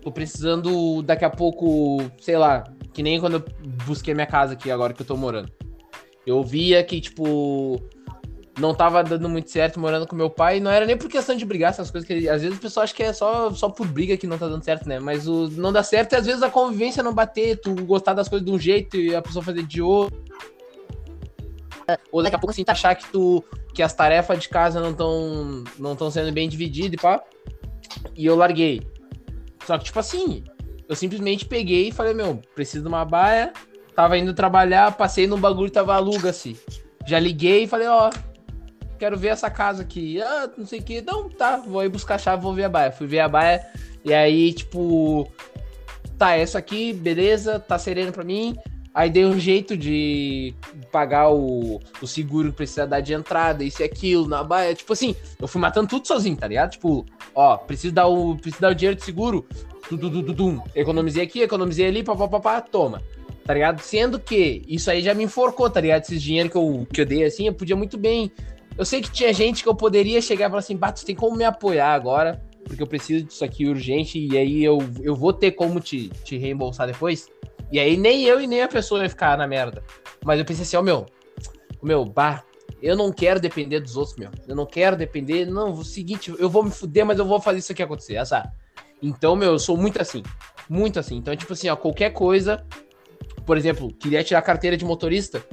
tô precisando daqui a pouco, sei lá, que nem quando eu busquei minha casa aqui agora que eu tô morando. Eu via que, tipo, não tava dando muito certo morando com meu pai. Não era nem por questão de brigar, essas coisas que às vezes o pessoal acha que é só, só por briga que não tá dando certo, né? Mas o não dá certo e às vezes a convivência não bater, tu gostar das coisas de um jeito e a pessoa fazer de outro. Ou daqui a pouco assim, tu achar que tu que as tarefas de casa não estão não tão sendo bem divididas e pá. E eu larguei. Só que, tipo assim, eu simplesmente peguei e falei, meu, preciso de uma baia. Tava indo trabalhar, passei num bagulho tava aluga-se. Já liguei e falei, ó, quero ver essa casa aqui. Ah, não sei o que. Não, tá, vou ir buscar a chave, vou ver a baia. Fui ver a baia e aí, tipo, tá, é isso aqui, beleza, tá sereno pra mim. Aí dei um jeito de pagar o, o seguro que precisa dar de entrada, isso e aquilo, na baia. Tipo assim, eu fui matando tudo sozinho, tá ligado? Tipo, ó, preciso dar o, preciso dar o dinheiro de seguro. Tu, tu, tu, tum. Economizei aqui, economizei ali, papapá, toma. Tá ligado? Sendo que isso aí já me enforcou, tá ligado? Esses dinheiro que eu, que eu dei assim, eu podia muito bem. Eu sei que tinha gente que eu poderia chegar e falar assim, Bato, tem como me apoiar agora, porque eu preciso disso aqui urgente, e aí eu, eu vou ter como te, te reembolsar depois. E aí nem eu e nem a pessoa ia ficar na merda. Mas eu pensei assim, ó, meu, meu, bah, eu não quero depender dos outros, meu. Eu não quero depender, não, o seguinte, eu vou me fuder, mas eu vou fazer isso aqui acontecer, essa. Então, meu, eu sou muito assim, muito assim. Então, tipo assim, ó, qualquer coisa, por exemplo, queria tirar carteira de motorista,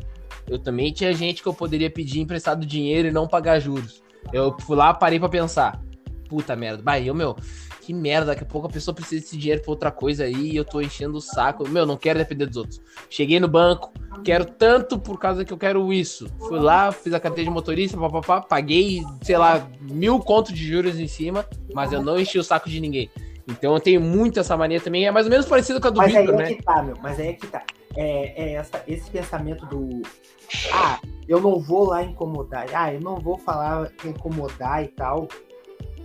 eu também tinha gente que eu poderia pedir emprestado dinheiro e não pagar juros. Eu fui lá, parei para pensar. Puta merda, bah, eu, meu, que merda, daqui a pouco a pessoa precisa desse dinheiro pra outra coisa aí e eu tô enchendo o saco. Meu, não quero depender dos outros. Cheguei no banco, quero tanto por causa que eu quero isso. Fui lá, fiz a carteira de motorista, papapá, paguei, sei lá, mil contos de juros em cima, mas eu não enchi o saco de ninguém. Então eu tenho muito essa mania também, é mais ou menos parecido com a do mas Victor, aí é né? que tá, meu, mas aí é que tá. É, é essa, esse pensamento do. Ah, eu não vou lá incomodar. Ah, eu não vou falar incomodar e tal.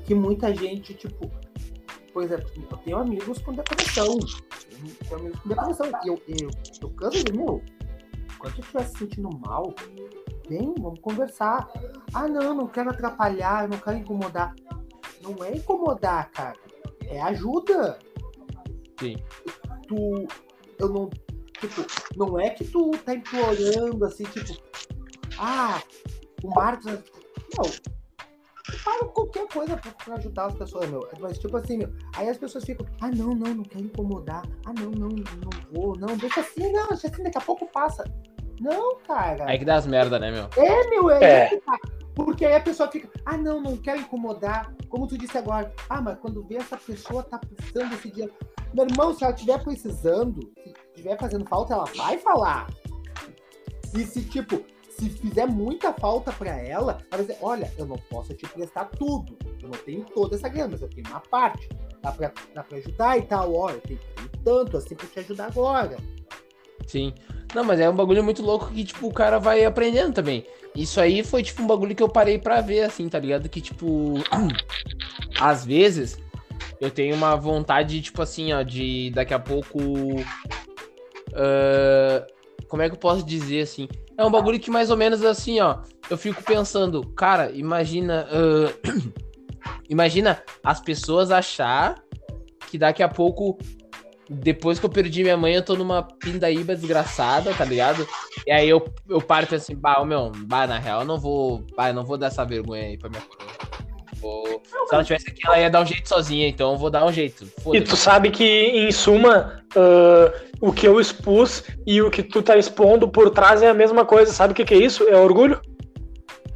Que muita gente, tipo, por exemplo, eu tenho amigos com depressão. Eu tenho amigos com depressão. E eu, eu, eu canso de, meu, quando tu estiver se sentindo mal, vem, vamos conversar. Ah, não, não quero atrapalhar, eu não quero incomodar. Não é incomodar, cara. É ajuda. Sim. Tu. Eu não. Tipo, não é que tu tá implorando assim, tipo. Ah, o Marcos. Não, para qualquer coisa pra, pra, ajudar as pessoas, meu. Mas, tipo assim, meu, aí as pessoas ficam, ah, não, não, não quero incomodar. Ah, não, não, não vou, não, deixa assim, não, deixa assim, daqui a pouco passa. Não, cara. Aí que dá as merda, né, meu? É, meu, é, é. Que tá. Porque aí a pessoa fica, ah, não, não quero incomodar. Como tu disse agora, ah, mas quando vê essa pessoa tá precisando desse dinheiro. Meu irmão, se ela estiver precisando, se estiver fazendo falta, ela vai falar. E se, tipo, se fizer muita falta para ela, ela vai dizer, olha, eu não posso te prestar tudo. Eu não tenho toda essa grana, mas eu tenho uma parte. Dá pra, dá pra ajudar e tal, ó, eu tenho, tenho tanto assim pra te ajudar agora. Sim. Não, mas é um bagulho muito louco que, tipo, o cara vai aprendendo também. Isso aí foi, tipo, um bagulho que eu parei pra ver, assim, tá ligado? Que, tipo, às vezes eu tenho uma vontade, tipo assim, ó, de daqui a pouco. Uh, como é que eu posso dizer assim? É um bagulho que mais ou menos assim, ó. Eu fico pensando, cara, imagina. Uh, imagina as pessoas achar que daqui a pouco, depois que eu perdi minha mãe, eu tô numa pindaíba desgraçada, tá ligado? E aí eu, eu paro e penso assim, bah, meu, bah, na real, eu não vou. Bah, eu não vou dar essa vergonha aí pra minha Vou... Se ela tivesse aqui, ela ia dar um jeito sozinha, então eu vou dar um jeito. E tu sabe que, em suma, uh, o que eu expus e o que tu tá expondo por trás é a mesma coisa. Sabe o que, que é isso? É orgulho?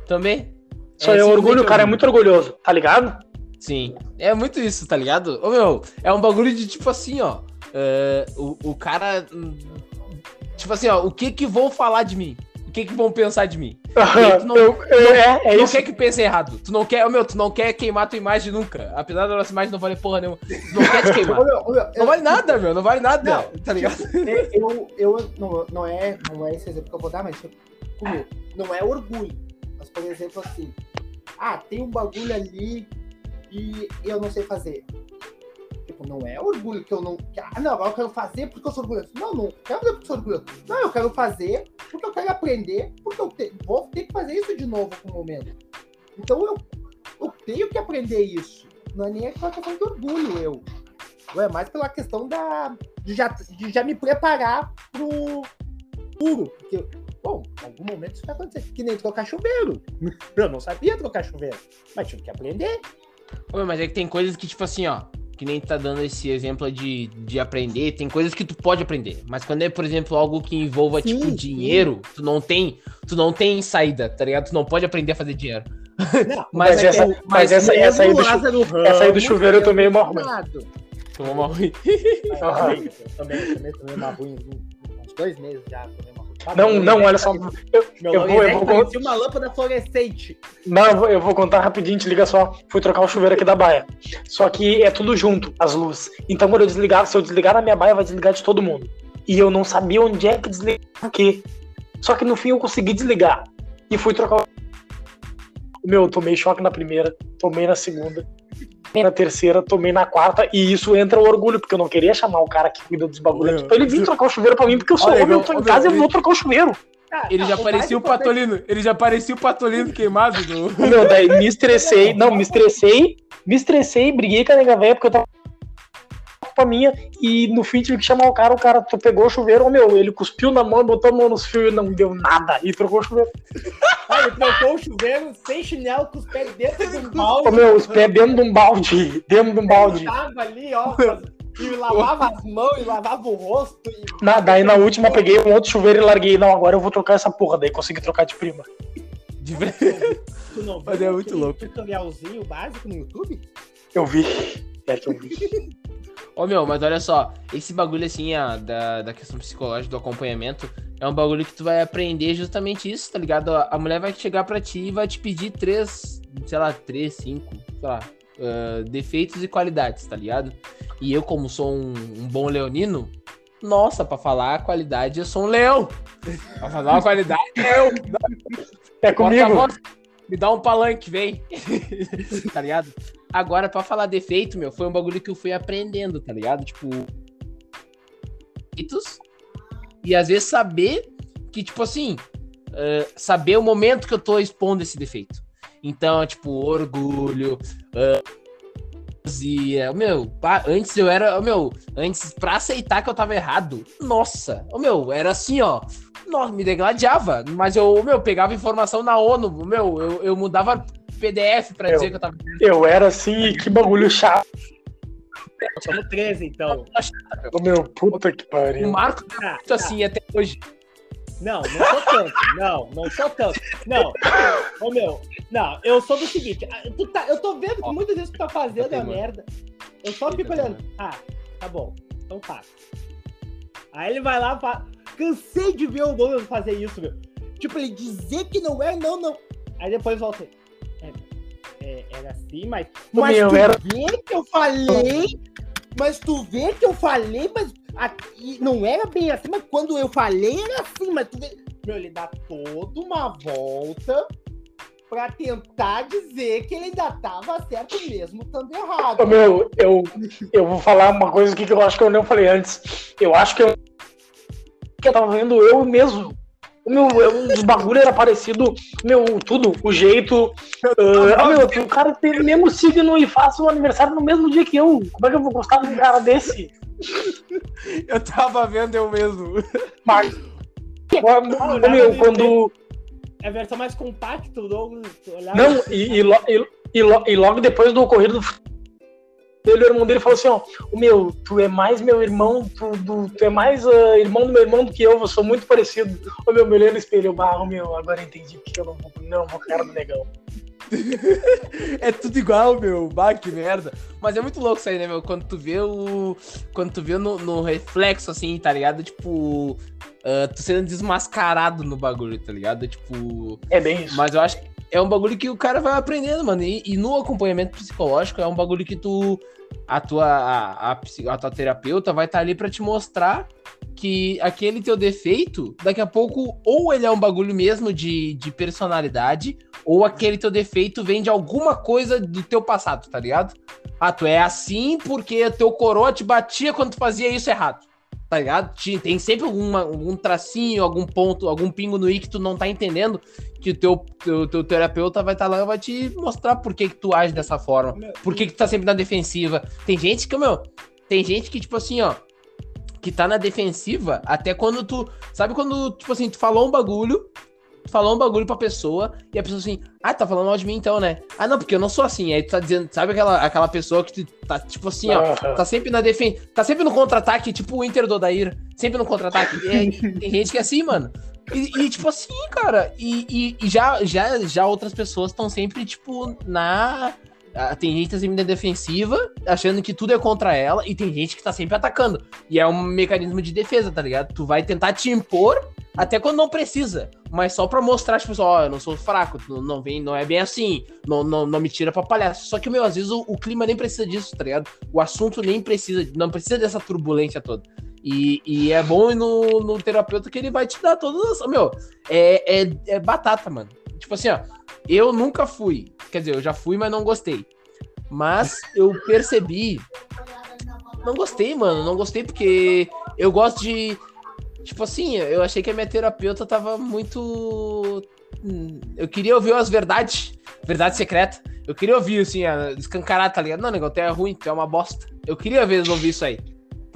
Também. Só é, é orgulho, o cara é muito orgulhoso, tá ligado? Sim. É muito isso, tá ligado? Ô meu, é um bagulho de tipo assim, ó. Uh, o, o cara. Tipo assim, ó, o que que vão falar de mim? O que que vão pensar de mim? tu não, eu, eu, é, é não isso. quer que pense errado. Tu não quer, meu, tu não quer queimar tua imagem nunca. Apesar da nossa imagem não valer porra nenhuma. Tu não quer te queimar. meu, meu, não vale nada, meu. Não vale nada. Não, tá ligado? Eu, eu, não, não, é, não é esse exemplo que eu vou dar, mas tipo, comigo, não é orgulho. Mas, por exemplo, assim, ah, tem um bagulho ali e eu não sei fazer. Não é orgulho que eu não. Ah, não, eu quero fazer porque eu sou orgulhoso. Não, não quero fazer porque eu sou orgulhoso. Não, eu quero fazer porque eu quero aprender, porque eu te, vou ter que fazer isso de novo no momento. Então eu, eu tenho que aprender isso. Não é nem aquela questão de orgulho, eu. É mais pela questão da, de, já, de já me preparar pro puro. Porque, bom, em algum momento isso vai acontecer. Que nem trocar chuveiro. Eu não sabia trocar chuveiro, mas tive que aprender. Ô, mas é que tem coisas que, tipo assim, ó, que nem tá dando esse exemplo de, de aprender, tem coisas que tu pode aprender. Mas quando é, por exemplo, algo que envolva, sim, tipo, dinheiro, sim. tu não tem. Tu não tem saída, tá ligado? Tu não pode aprender a fazer dinheiro. Não, mas, mas, essa, mas, mas essa, essa, aí do, essa aí do chuveiro eu tomei uma ruim. Tomou uma ruim. Também, também tomei uma ruim uns dois meses já. Tomei uma não, não, olha só. Eu, eu vou, eu vou uma lâmpada fluorescente. Não, eu vou, contar rapidinho, te liga só. Fui trocar o chuveiro aqui da baia. Só que é tudo junto, as luzes. Então, quando eu desligar, se eu desligar na minha baia, vai desligar de todo mundo. E eu não sabia onde é que desligar o quê. Só que no fim eu consegui desligar. E fui trocar o. Meu, eu tomei choque na primeira, tomei na segunda, na terceira, tomei na quarta, e isso entra o orgulho, porque eu não queria chamar o cara que cuida dos bagulhos. Então ele vir trocar o chuveiro pra mim, porque eu sou Olha, homem, eu tô em casa e eu vou trocar o chuveiro. Ah, Ele tá, já o parecia o Patolino. Ele já parecia o Patolino queimado do. Meu, daí me estressei, não, me estressei, me estressei, briguei com a nega velha, porque eu tava culpa minha, e no fim tive que chamar o cara, o cara tu pegou o chuveiro, meu, ele cuspiu na mão, botou a mão nos fios e não deu nada, e trocou o chuveiro. Ah, ele trocou o chuveiro sem chinelo com os pés dentro do balde. Ô, meu, os pés dentro de um balde, dentro de um balde. Tava ali, ó. E lavava as mãos e lavava o rosto. E... Na, daí na última eu peguei um outro chuveiro e larguei, não, agora eu vou trocar essa porra, daí consegui trocar de prima. De ver- Tu não Mas é muito louco. tutorialzinho básico no YouTube? Eu vi, é que eu vi. Ô meu, mas olha só, esse bagulho assim, ó, da, da questão psicológica, do acompanhamento, é um bagulho que tu vai aprender justamente isso, tá ligado? A a mulher vai chegar pra ti e vai te pedir três, sei lá, três, cinco, sei lá, ah, defeitos e qualidades, tá ligado? E eu, como sou um, um bom leonino, nossa, pra falar a qualidade, eu sou um leão. Pra falar a qualidade, eu. É a comigo. voz, me dá um palanque, vem. tá ligado? Agora, pra falar defeito, meu, foi um bagulho que eu fui aprendendo, tá ligado? Tipo. Defeitos. E às vezes saber que, tipo assim. eh, saber o momento que eu tô expondo esse defeito. Então, tipo, orgulho. ah, Zia, meu, antes eu era, meu, antes pra aceitar que eu tava errado, nossa, meu, era assim, ó, nossa, me degladiava, mas eu, meu, pegava informação na ONU, meu, eu, eu mudava PDF pra Eu- dizer que eu tava Eu era assim, que bagulho chato, Somos 13, então. Ô, meu, puta que O pariu. Marco Tá, tá tá. assim até hoje. Não, não sou tanto. Não, não sou tanto. Não. Ô meu, não, eu sou do seguinte, ah, tu tá, eu tô vendo que muitas vezes tu tá fazendo tem a merda. Eu só fico olhando. Ah, tá bom. Então faça. Aí ele vai lá, fa... cansei de ver o Douglas fazer isso, meu. Tipo, ele dizer que não é, não, não. Aí depois volta. É, é, era assim, mas. Mas meu, tu era- vê que eu falei. Mas tu vê que eu falei, mas não era bem assim, mas quando eu falei era assim, mas tu vê. Meu, ele dá toda uma volta pra tentar dizer que ele ainda tava certo mesmo, estando errado. Meu, eu, eu vou falar uma coisa aqui que eu acho que eu não falei antes. Eu acho que eu, que eu tava vendo eu mesmo. O meu, eu- os bagulho era parecido, meu, tudo, o jeito. ah, meu, o cara tem o mesmo signo e faz o aniversário no mesmo dia que eu. Como é que eu vou gostar de um cara desse? Eu tava vendo eu mesmo. Mas, ô, meu, quando. É a versão mais compacta do Douglas. Não, e, e, lo- e, e lo- e logo depois do ocorrido do dele, o irmão dele falou assim, ó, o meu, tu é mais meu irmão, tu, do- tu é mais ah, irmão do meu irmão do que eu, eu sou muito parecido. Ô meu, me olhei no espelho, ô, meu, agora entendi porque eu não vou, não vou cara do negão. É tudo igual, meu. Bah, que merda. Mas é muito louco isso aí, né, meu? Quando tu vê o. Quando tu vê no, no reflexo, assim, tá ligado? Tipo. ah, tu sendo desmascarado no bagulho, tá ligado? Tipo. É bem isso. Mas eu acho que é um bagulho que o cara vai aprendendo, mano. E, e no acompanhamento psicológico é um bagulho que tu. A tua, a, a, a tua terapeuta vai estar ali pra te mostrar que aquele teu defeito, daqui a pouco, ou ele é um bagulho mesmo de, de personalidade, ou aquele teu defeito vem de alguma coisa do teu passado, tá ligado? Ah, tu é assim porque teu coroa te batia quando tu fazia isso errado. Tá ligado? Tem sempre alguma, algum tracinho, algum ponto, algum pingo no i que tu não tá entendendo, que o teu, teu, teu terapeuta vai estar lá e vai te mostrar por que, que tu age dessa forma. Meu, Por que, que tu tá sempre na defensiva? Tem gente que, meu, tem gente que, tipo assim, ó, que tá na defensiva até quando tu. Sabe quando, tipo assim, tu falou um bagulho, falou um bagulho pra pessoa, e a pessoa assim, ah, tá falando mal de mim então, né? Ah, não, porque eu não sou assim. Aí tu tá dizendo, sabe aquela, aquela pessoa que tu tá, tipo assim, ó, tá sempre na defesa, tá sempre no contra-ataque, tipo o Inter do Odair, sempre no contra-ataque. Tem gente que é assim, mano. E, e, tipo assim, cara, e, e- e já, já, já outras pessoas estão sempre, tipo, na. Tem gente que tá sempre na defensiva, achando que tudo é contra ela, e tem gente que tá sempre atacando. E é um mecanismo de defesa, tá ligado? Tu vai tentar te impor até quando não precisa, mas só pra mostrar, tipo, ó, eu não sou fraco, tu não vem, não é bem assim, não, não, não me tira pra palhaço. Só que, meu, às vezes o, o clima nem precisa disso, tá ligado? O assunto nem precisa, não precisa dessa turbulência toda. E, e é bom no, no terapeuta que ele vai te dar todas as. Meu, é, é, é batata, mano. Tipo assim, ó. Eu nunca fui. Quer dizer, eu já fui, mas não gostei. Mas eu percebi. Não gostei, mano. Não gostei porque eu gosto de. Tipo assim, eu achei que a minha terapeuta tava muito. Hum, eu queria ouvir as verdades. Verdade secreta. Eu queria ouvir, assim, a escancarar, tá ligado? Não, negócio, é ruim, é uma bosta. Eu queria ver ouvir isso aí.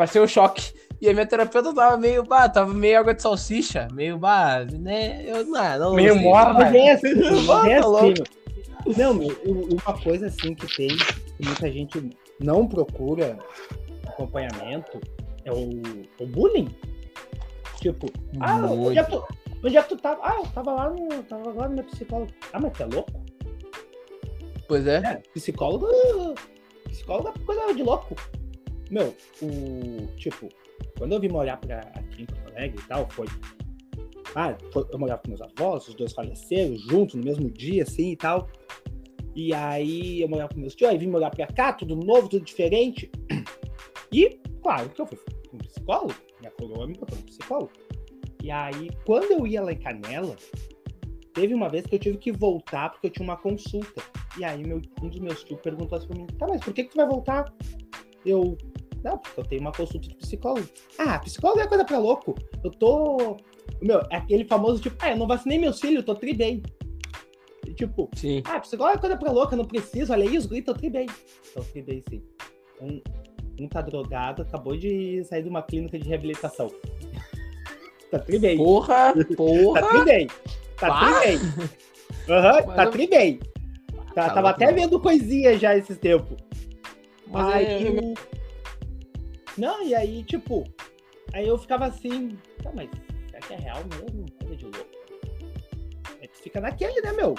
Ser um choque. E a minha terapeuta tava meio, bah, tava meio água de salsicha, meio, bah, né? Eu não, não Meio morna. Mas é assim, é Tá assim. Não, uma coisa assim que tem, que muita gente não procura acompanhamento, é o, o bullying. Tipo, ah, onde é, que tu, onde é que tu tava? Ah, eu tava lá no, tava lá no meu psicólogo. Ah, mas tu é louco? Pois é. É, psicólogo. Psicólogo é coisa de louco. Meu, o. Tipo, quando eu vim morar pra aqui em Porto Alegre e tal, foi. Ah, foi- eu morava com meus avós, os dois faleceram juntos no mesmo dia, assim e tal. E aí eu morava com meus tios, aí vim morar pra cá, tudo novo, tudo diferente. E, claro que eu fui um psicólogo, minha coroa me botou um psicólogo. E aí, quando eu ia lá em Canela, teve uma vez que eu tive que voltar porque eu tinha uma consulta. E aí meu, um dos meus tios perguntou assim pra mim, tá, mas por que, que tu vai voltar? Eu. Não, porque eu tenho uma consulta de psicólogo. Ah, psicólogo é coisa pra louco. Eu tô. Meu, é aquele famoso tipo, ah, eu não vacinei meus filhos, eu tô tri bem. E, tipo, Sim. ah, psicólogo é coisa pra louca, eu não preciso, olha aí, os gritos, eu tri bem. Eu tri bem, sim. Um, um tá drogado, acabou de sair de uma clínica de reabilitação. tá tri bem. Porra, Tá porra. tri bem. Tá Pá. tri bem. Aham, tá eu- tri bem. Tá, Tá tava até vendo coisinha já esses tempos. Mas aí. é- o- Não, e aí, tipo. Aí eu ficava assim. Tá, mas será que é real mesmo? Coisa de louco. Aí tu fica naquele, né, meu?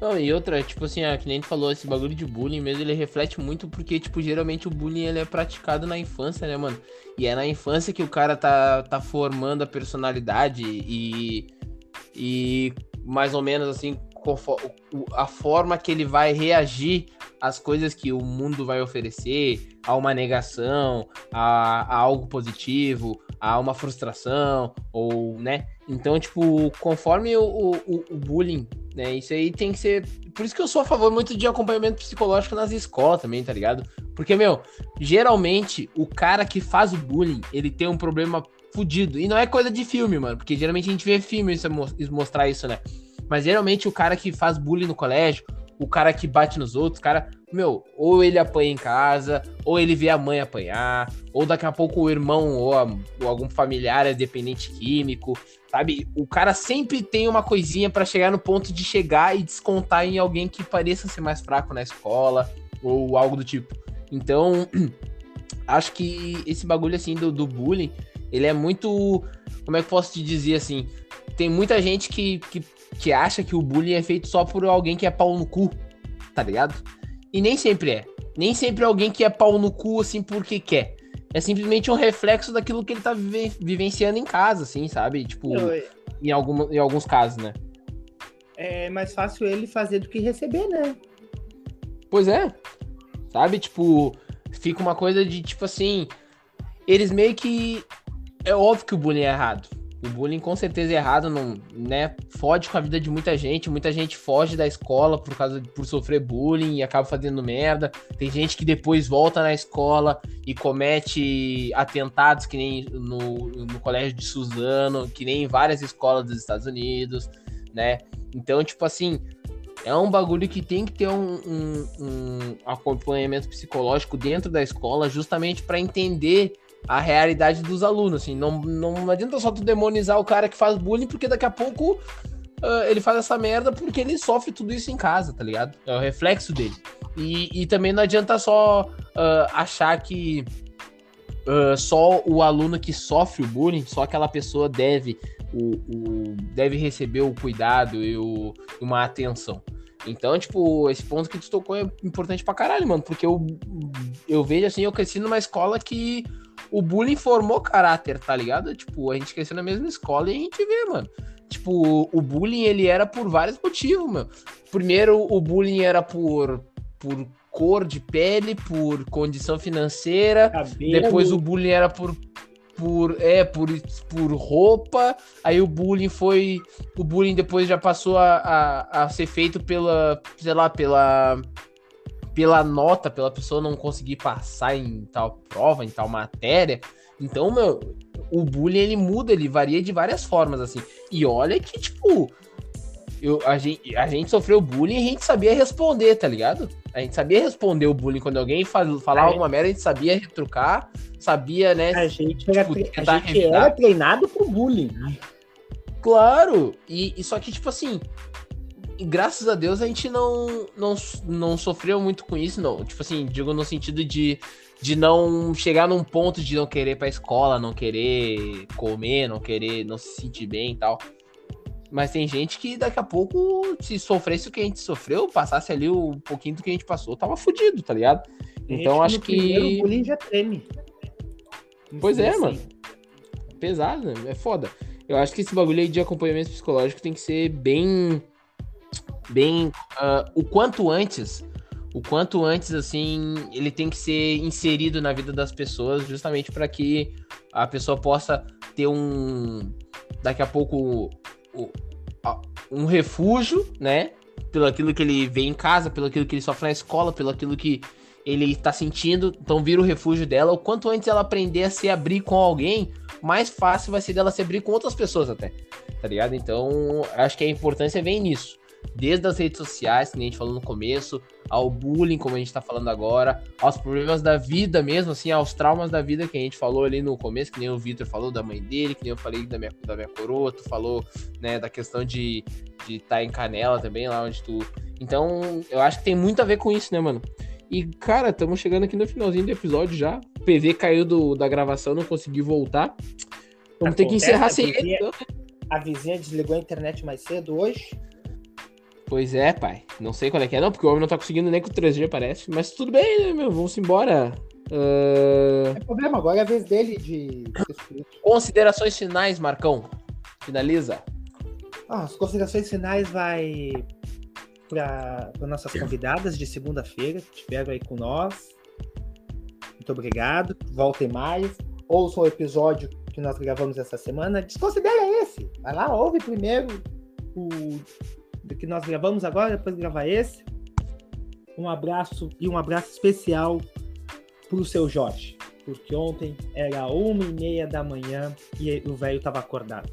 Não, e outra, tipo assim, ah, que nem tu falou, esse bagulho de bullying mesmo, ele reflete muito porque, tipo, geralmente o bullying ele é praticado na infância, né, mano? E é na infância que o cara tá, tá formando a personalidade e, e mais ou menos assim, a forma que ele vai reagir às coisas que o mundo vai oferecer, a uma negação, a, a algo positivo, a uma frustração, ou, né? Então, tipo, conforme o, o, o bullying né? Isso aí tem que ser. Por isso que eu sou a favor muito de acompanhamento psicológico nas escolas também, tá ligado? Porque, meu, geralmente o cara que faz o bullying, ele tem um problema fudido. E não é coisa de filme, mano, porque geralmente a gente vê filme isso, mo- isso mostrar isso, né? Mas geralmente o cara que faz bullying no colégio, o cara que bate nos outros, cara, meu, ou ele apanha em casa, ou ele vê a mãe apanhar, ou daqui a pouco o irmão ou, a- ou algum familiar é dependente químico, sabe? O cara sempre tem uma coisinha pra chegar no ponto de chegar e descontar em alguém que pareça ser mais fraco na escola ou algo do tipo. Então, acho que esse bagulho assim do, do bullying, ele é muito, como é que posso te dizer assim? Tem muita gente que, que, que acha que o bullying é feito só por alguém que é pau no cu, tá ligado? E nem sempre é. Nem sempre é alguém que é pau no cu assim porque quer. É simplesmente um reflexo daquilo que ele tá vive- vivenciando em casa, assim, sabe? Tipo, em, alguma, em alguns casos, né? É mais fácil ele fazer do que receber, né? Pois é. Sabe? Tipo, fica uma coisa de tipo assim. Eles meio que. É óbvio que o bullying é errado. O bullying com certeza é errado, não, né? Fode com a vida de muita gente. Muita gente foge da escola por causa por sofrer bullying e acaba fazendo merda. Tem gente que depois volta na escola e comete atentados, que nem no, no colégio de Suzano, que nem em várias escolas dos Estados Unidos, né? Então, tipo assim, é um bagulho que tem que ter um, um- um acompanhamento psicológico dentro da escola, justamente para entender a realidade dos alunos. Assim, não, não adianta só tu demonizar o cara que faz bullying, porque daqui a pouco ah, ele faz essa merda porque ele sofre tudo isso em casa, tá ligado? É o reflexo dele. E, e também não adianta só ah, achar que ah, só o aluno que sofre o bullying, só aquela pessoa deve, o, o- deve receber o cuidado e o- uma atenção. Então, tipo, esse ponto que tu tocou é importante pra caralho, mano, porque eu, eu vejo assim, eu cresci numa escola que o bullying formou caráter, tá ligado? Tipo, a gente cresceu na mesma escola e a gente vê, mano. Tipo, o bullying, ele era por vários motivos, meu. Primeiro, o bullying era por, por cor de pele, por condição financeira. Cabelo, Depois o bullying era por por é por, por roupa aí o bullying foi o bullying depois já passou a, a, a, ser feito pela sei lá pela pela nota pela pessoa não conseguir passar em tal prova em tal matéria então meu o bullying ele muda ele varia de várias formas assim e olha que tipo eu, a, gente, a gente sofreu bullying e a gente sabia responder, tá ligado? A gente sabia responder o bullying quando alguém fal, falava alguma merda, a gente sabia retrucar, sabia, né? A gente era, tipo, a gente era treinado pro bullying. Claro! E, e só que, tipo assim, graças a Deus a gente não, não, não sofreu muito com isso, não. Tipo assim, digo no sentido de, de não chegar num ponto de não querer ir pra escola, não querer comer, não querer, não se sentir bem e tal. Mas tem gente que daqui a pouco, se sofresse o que a gente sofreu, passasse ali o pouquinho do que a gente passou, tava fudido, tá ligado? Então acho que. O bullying já treme. Pois é, assim. mano. Pesado, né? É foda. Eu acho que esse bagulho aí de acompanhamento psicológico tem que ser bem. Bem. Uh, o quanto antes. O quanto antes, assim, ele tem que ser inserido na vida das pessoas, justamente para que a pessoa possa ter um. Daqui a pouco um refúgio, né? Pelo aquilo que ele vê em casa, pelo aquilo que ele sofre na escola, pelo aquilo que ele tá sentindo, então vira o refúgio dela. O quanto antes ela aprender a se abrir com alguém, mais fácil vai ser dela se abrir com outras pessoas até, tá ligado? Então, acho que a importância vem nisso desde as redes sociais, que a gente falou no começo, ao bullying, como a gente tá falando agora, aos problemas da vida mesmo, assim, aos traumas da vida que a gente falou ali no começo, que nem o Victor falou da mãe dele, que nem eu falei da minha, da minha coroa, tu falou, né, da questão de estar tá em Canela também, lá onde tu... Então, eu acho que tem muito a ver com isso, né, mano? E, cara, estamos chegando aqui no finalzinho do episódio já. O PV caiu do, da gravação, não consegui voltar. Vamos Acontece, ter que encerrar sem ele. Então? A vizinha desligou a internet mais cedo hoje. Pois é, pai. Não sei qual é que é, não, porque o homem não tá conseguindo nem com o 3G, parece. Mas tudo bem, né, meu? Vamos embora. Uh... Tem problema, agora é a vez dele de. Considerações finais, Marcão. Finaliza. Ah, as considerações finais vai para nossas convidadas de segunda-feira, que estiveram aí com nós. Muito obrigado. Voltem mais. Ouçam o episódio que nós gravamos essa semana. Desconsidera esse. Vai lá, ouve primeiro o que nós gravamos agora, depois gravar esse. Um abraço e um abraço especial pro seu Jorge, porque ontem era uma e meia da manhã e o velho tava acordado.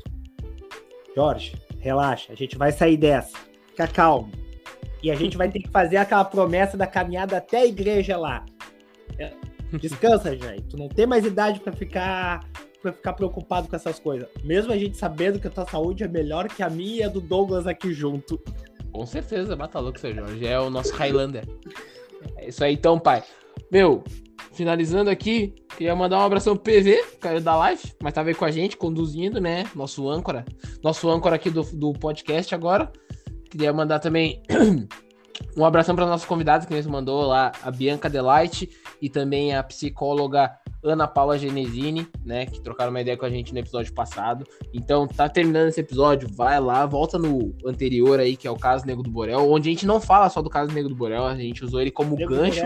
Jorge, relaxa, a gente vai sair dessa, fica calmo. E a gente vai ter que fazer aquela promessa da caminhada até a igreja lá. É, descansa, Jair. Tu não tem mais idade para ficar para ficar preocupado com essas coisas. Mesmo a gente sabendo que a tua saúde é melhor que a minha e a do Douglas aqui junto. Com certeza, mata louco, seu Jorge. É o nosso Highlander. É isso aí então, pai. Meu, finalizando aqui, queria mandar um abração pro PV, caiu da live, mas tava aí com a gente, conduzindo, né? Nosso âncora. Nosso âncora aqui do, do podcast agora. Queria mandar também um abração para nossa convidada que nos mandou lá, a Bianca Delight, e também a psicóloga Ana Paula Genesini, né, que trocaram uma ideia com a gente no episódio passado. Então, tá terminando esse episódio, vai lá, volta no anterior aí, que é o caso Negro do Borel, onde a gente não fala só do caso Negro do Borel, a gente usou ele como Negro gancho.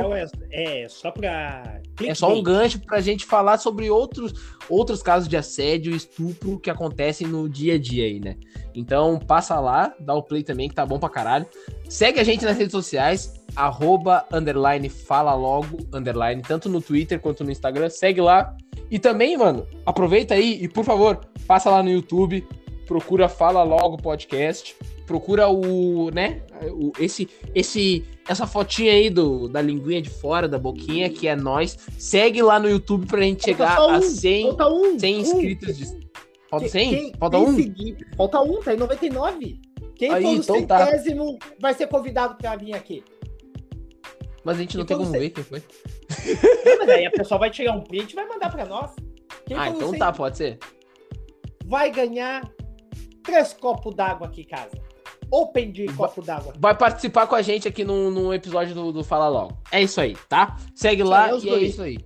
É, é, só pra. É só um gancho pra gente falar sobre outros, outros casos de assédio e estupro que acontecem no dia a dia aí, né? Então, passa lá, dá o play também, que tá bom pra caralho. Segue a gente nas redes sociais, arroba, underline, fala logo, underline, tanto no Twitter quanto no Instagram, segue lá. E também, mano, aproveita aí e, por favor, passa lá no YouTube, procura Fala Logo Podcast, procura o, né, o, esse, esse, essa fotinha aí do, da linguinha de fora, da boquinha, que é nós. Segue lá no YouTube pra gente chegar um, a 100, um, 100 inscritos. Um. De... Falta 100? Quem, falta um? Seguir, falta um, tá em 99. Quem aí, for o então centésimo tá. vai ser convidado pra vir aqui. Mas a gente não tem como você... ver quem foi. Não, mas aí a pessoa vai tirar um print e vai mandar pra nós. Quem ah, então tá, pode ser. Vai ganhar três copos d'água aqui, casa. Open de copo d'água. Vai participar com a gente aqui no, no episódio do, do, Fala Logo. É isso aí, tá? Segue lá é e é dois. é isso aí.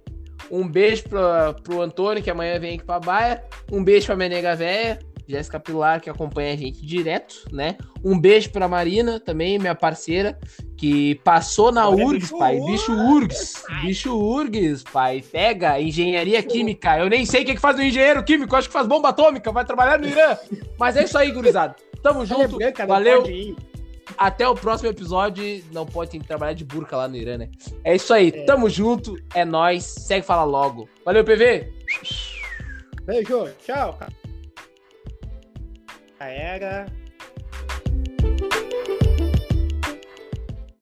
Um beijo pra, pro Antônio, que amanhã vem aqui pra Baia. Um beijo pra minha nega véia. Jéssica Pilar, que acompanha a gente direto, né? Um beijo pra Marina também, minha parceira, que passou na Olha, URGS, bicho pai. Bicho URGS. Bicho URGS, pai. Pega engenharia química. Eu nem sei o que, que faz o engenheiro químico, acho que faz bomba atômica, vai trabalhar no Irã. Mas é isso aí, gurizada. Tamo é junto. branca, Valeu. Até o próximo episódio. Não pode ter que trabalhar de burca lá no Irã, né? É isso aí. Tamo junto. É nóis. Segue Fala Logo. Valeu, PV. Beijo, tchau. Era.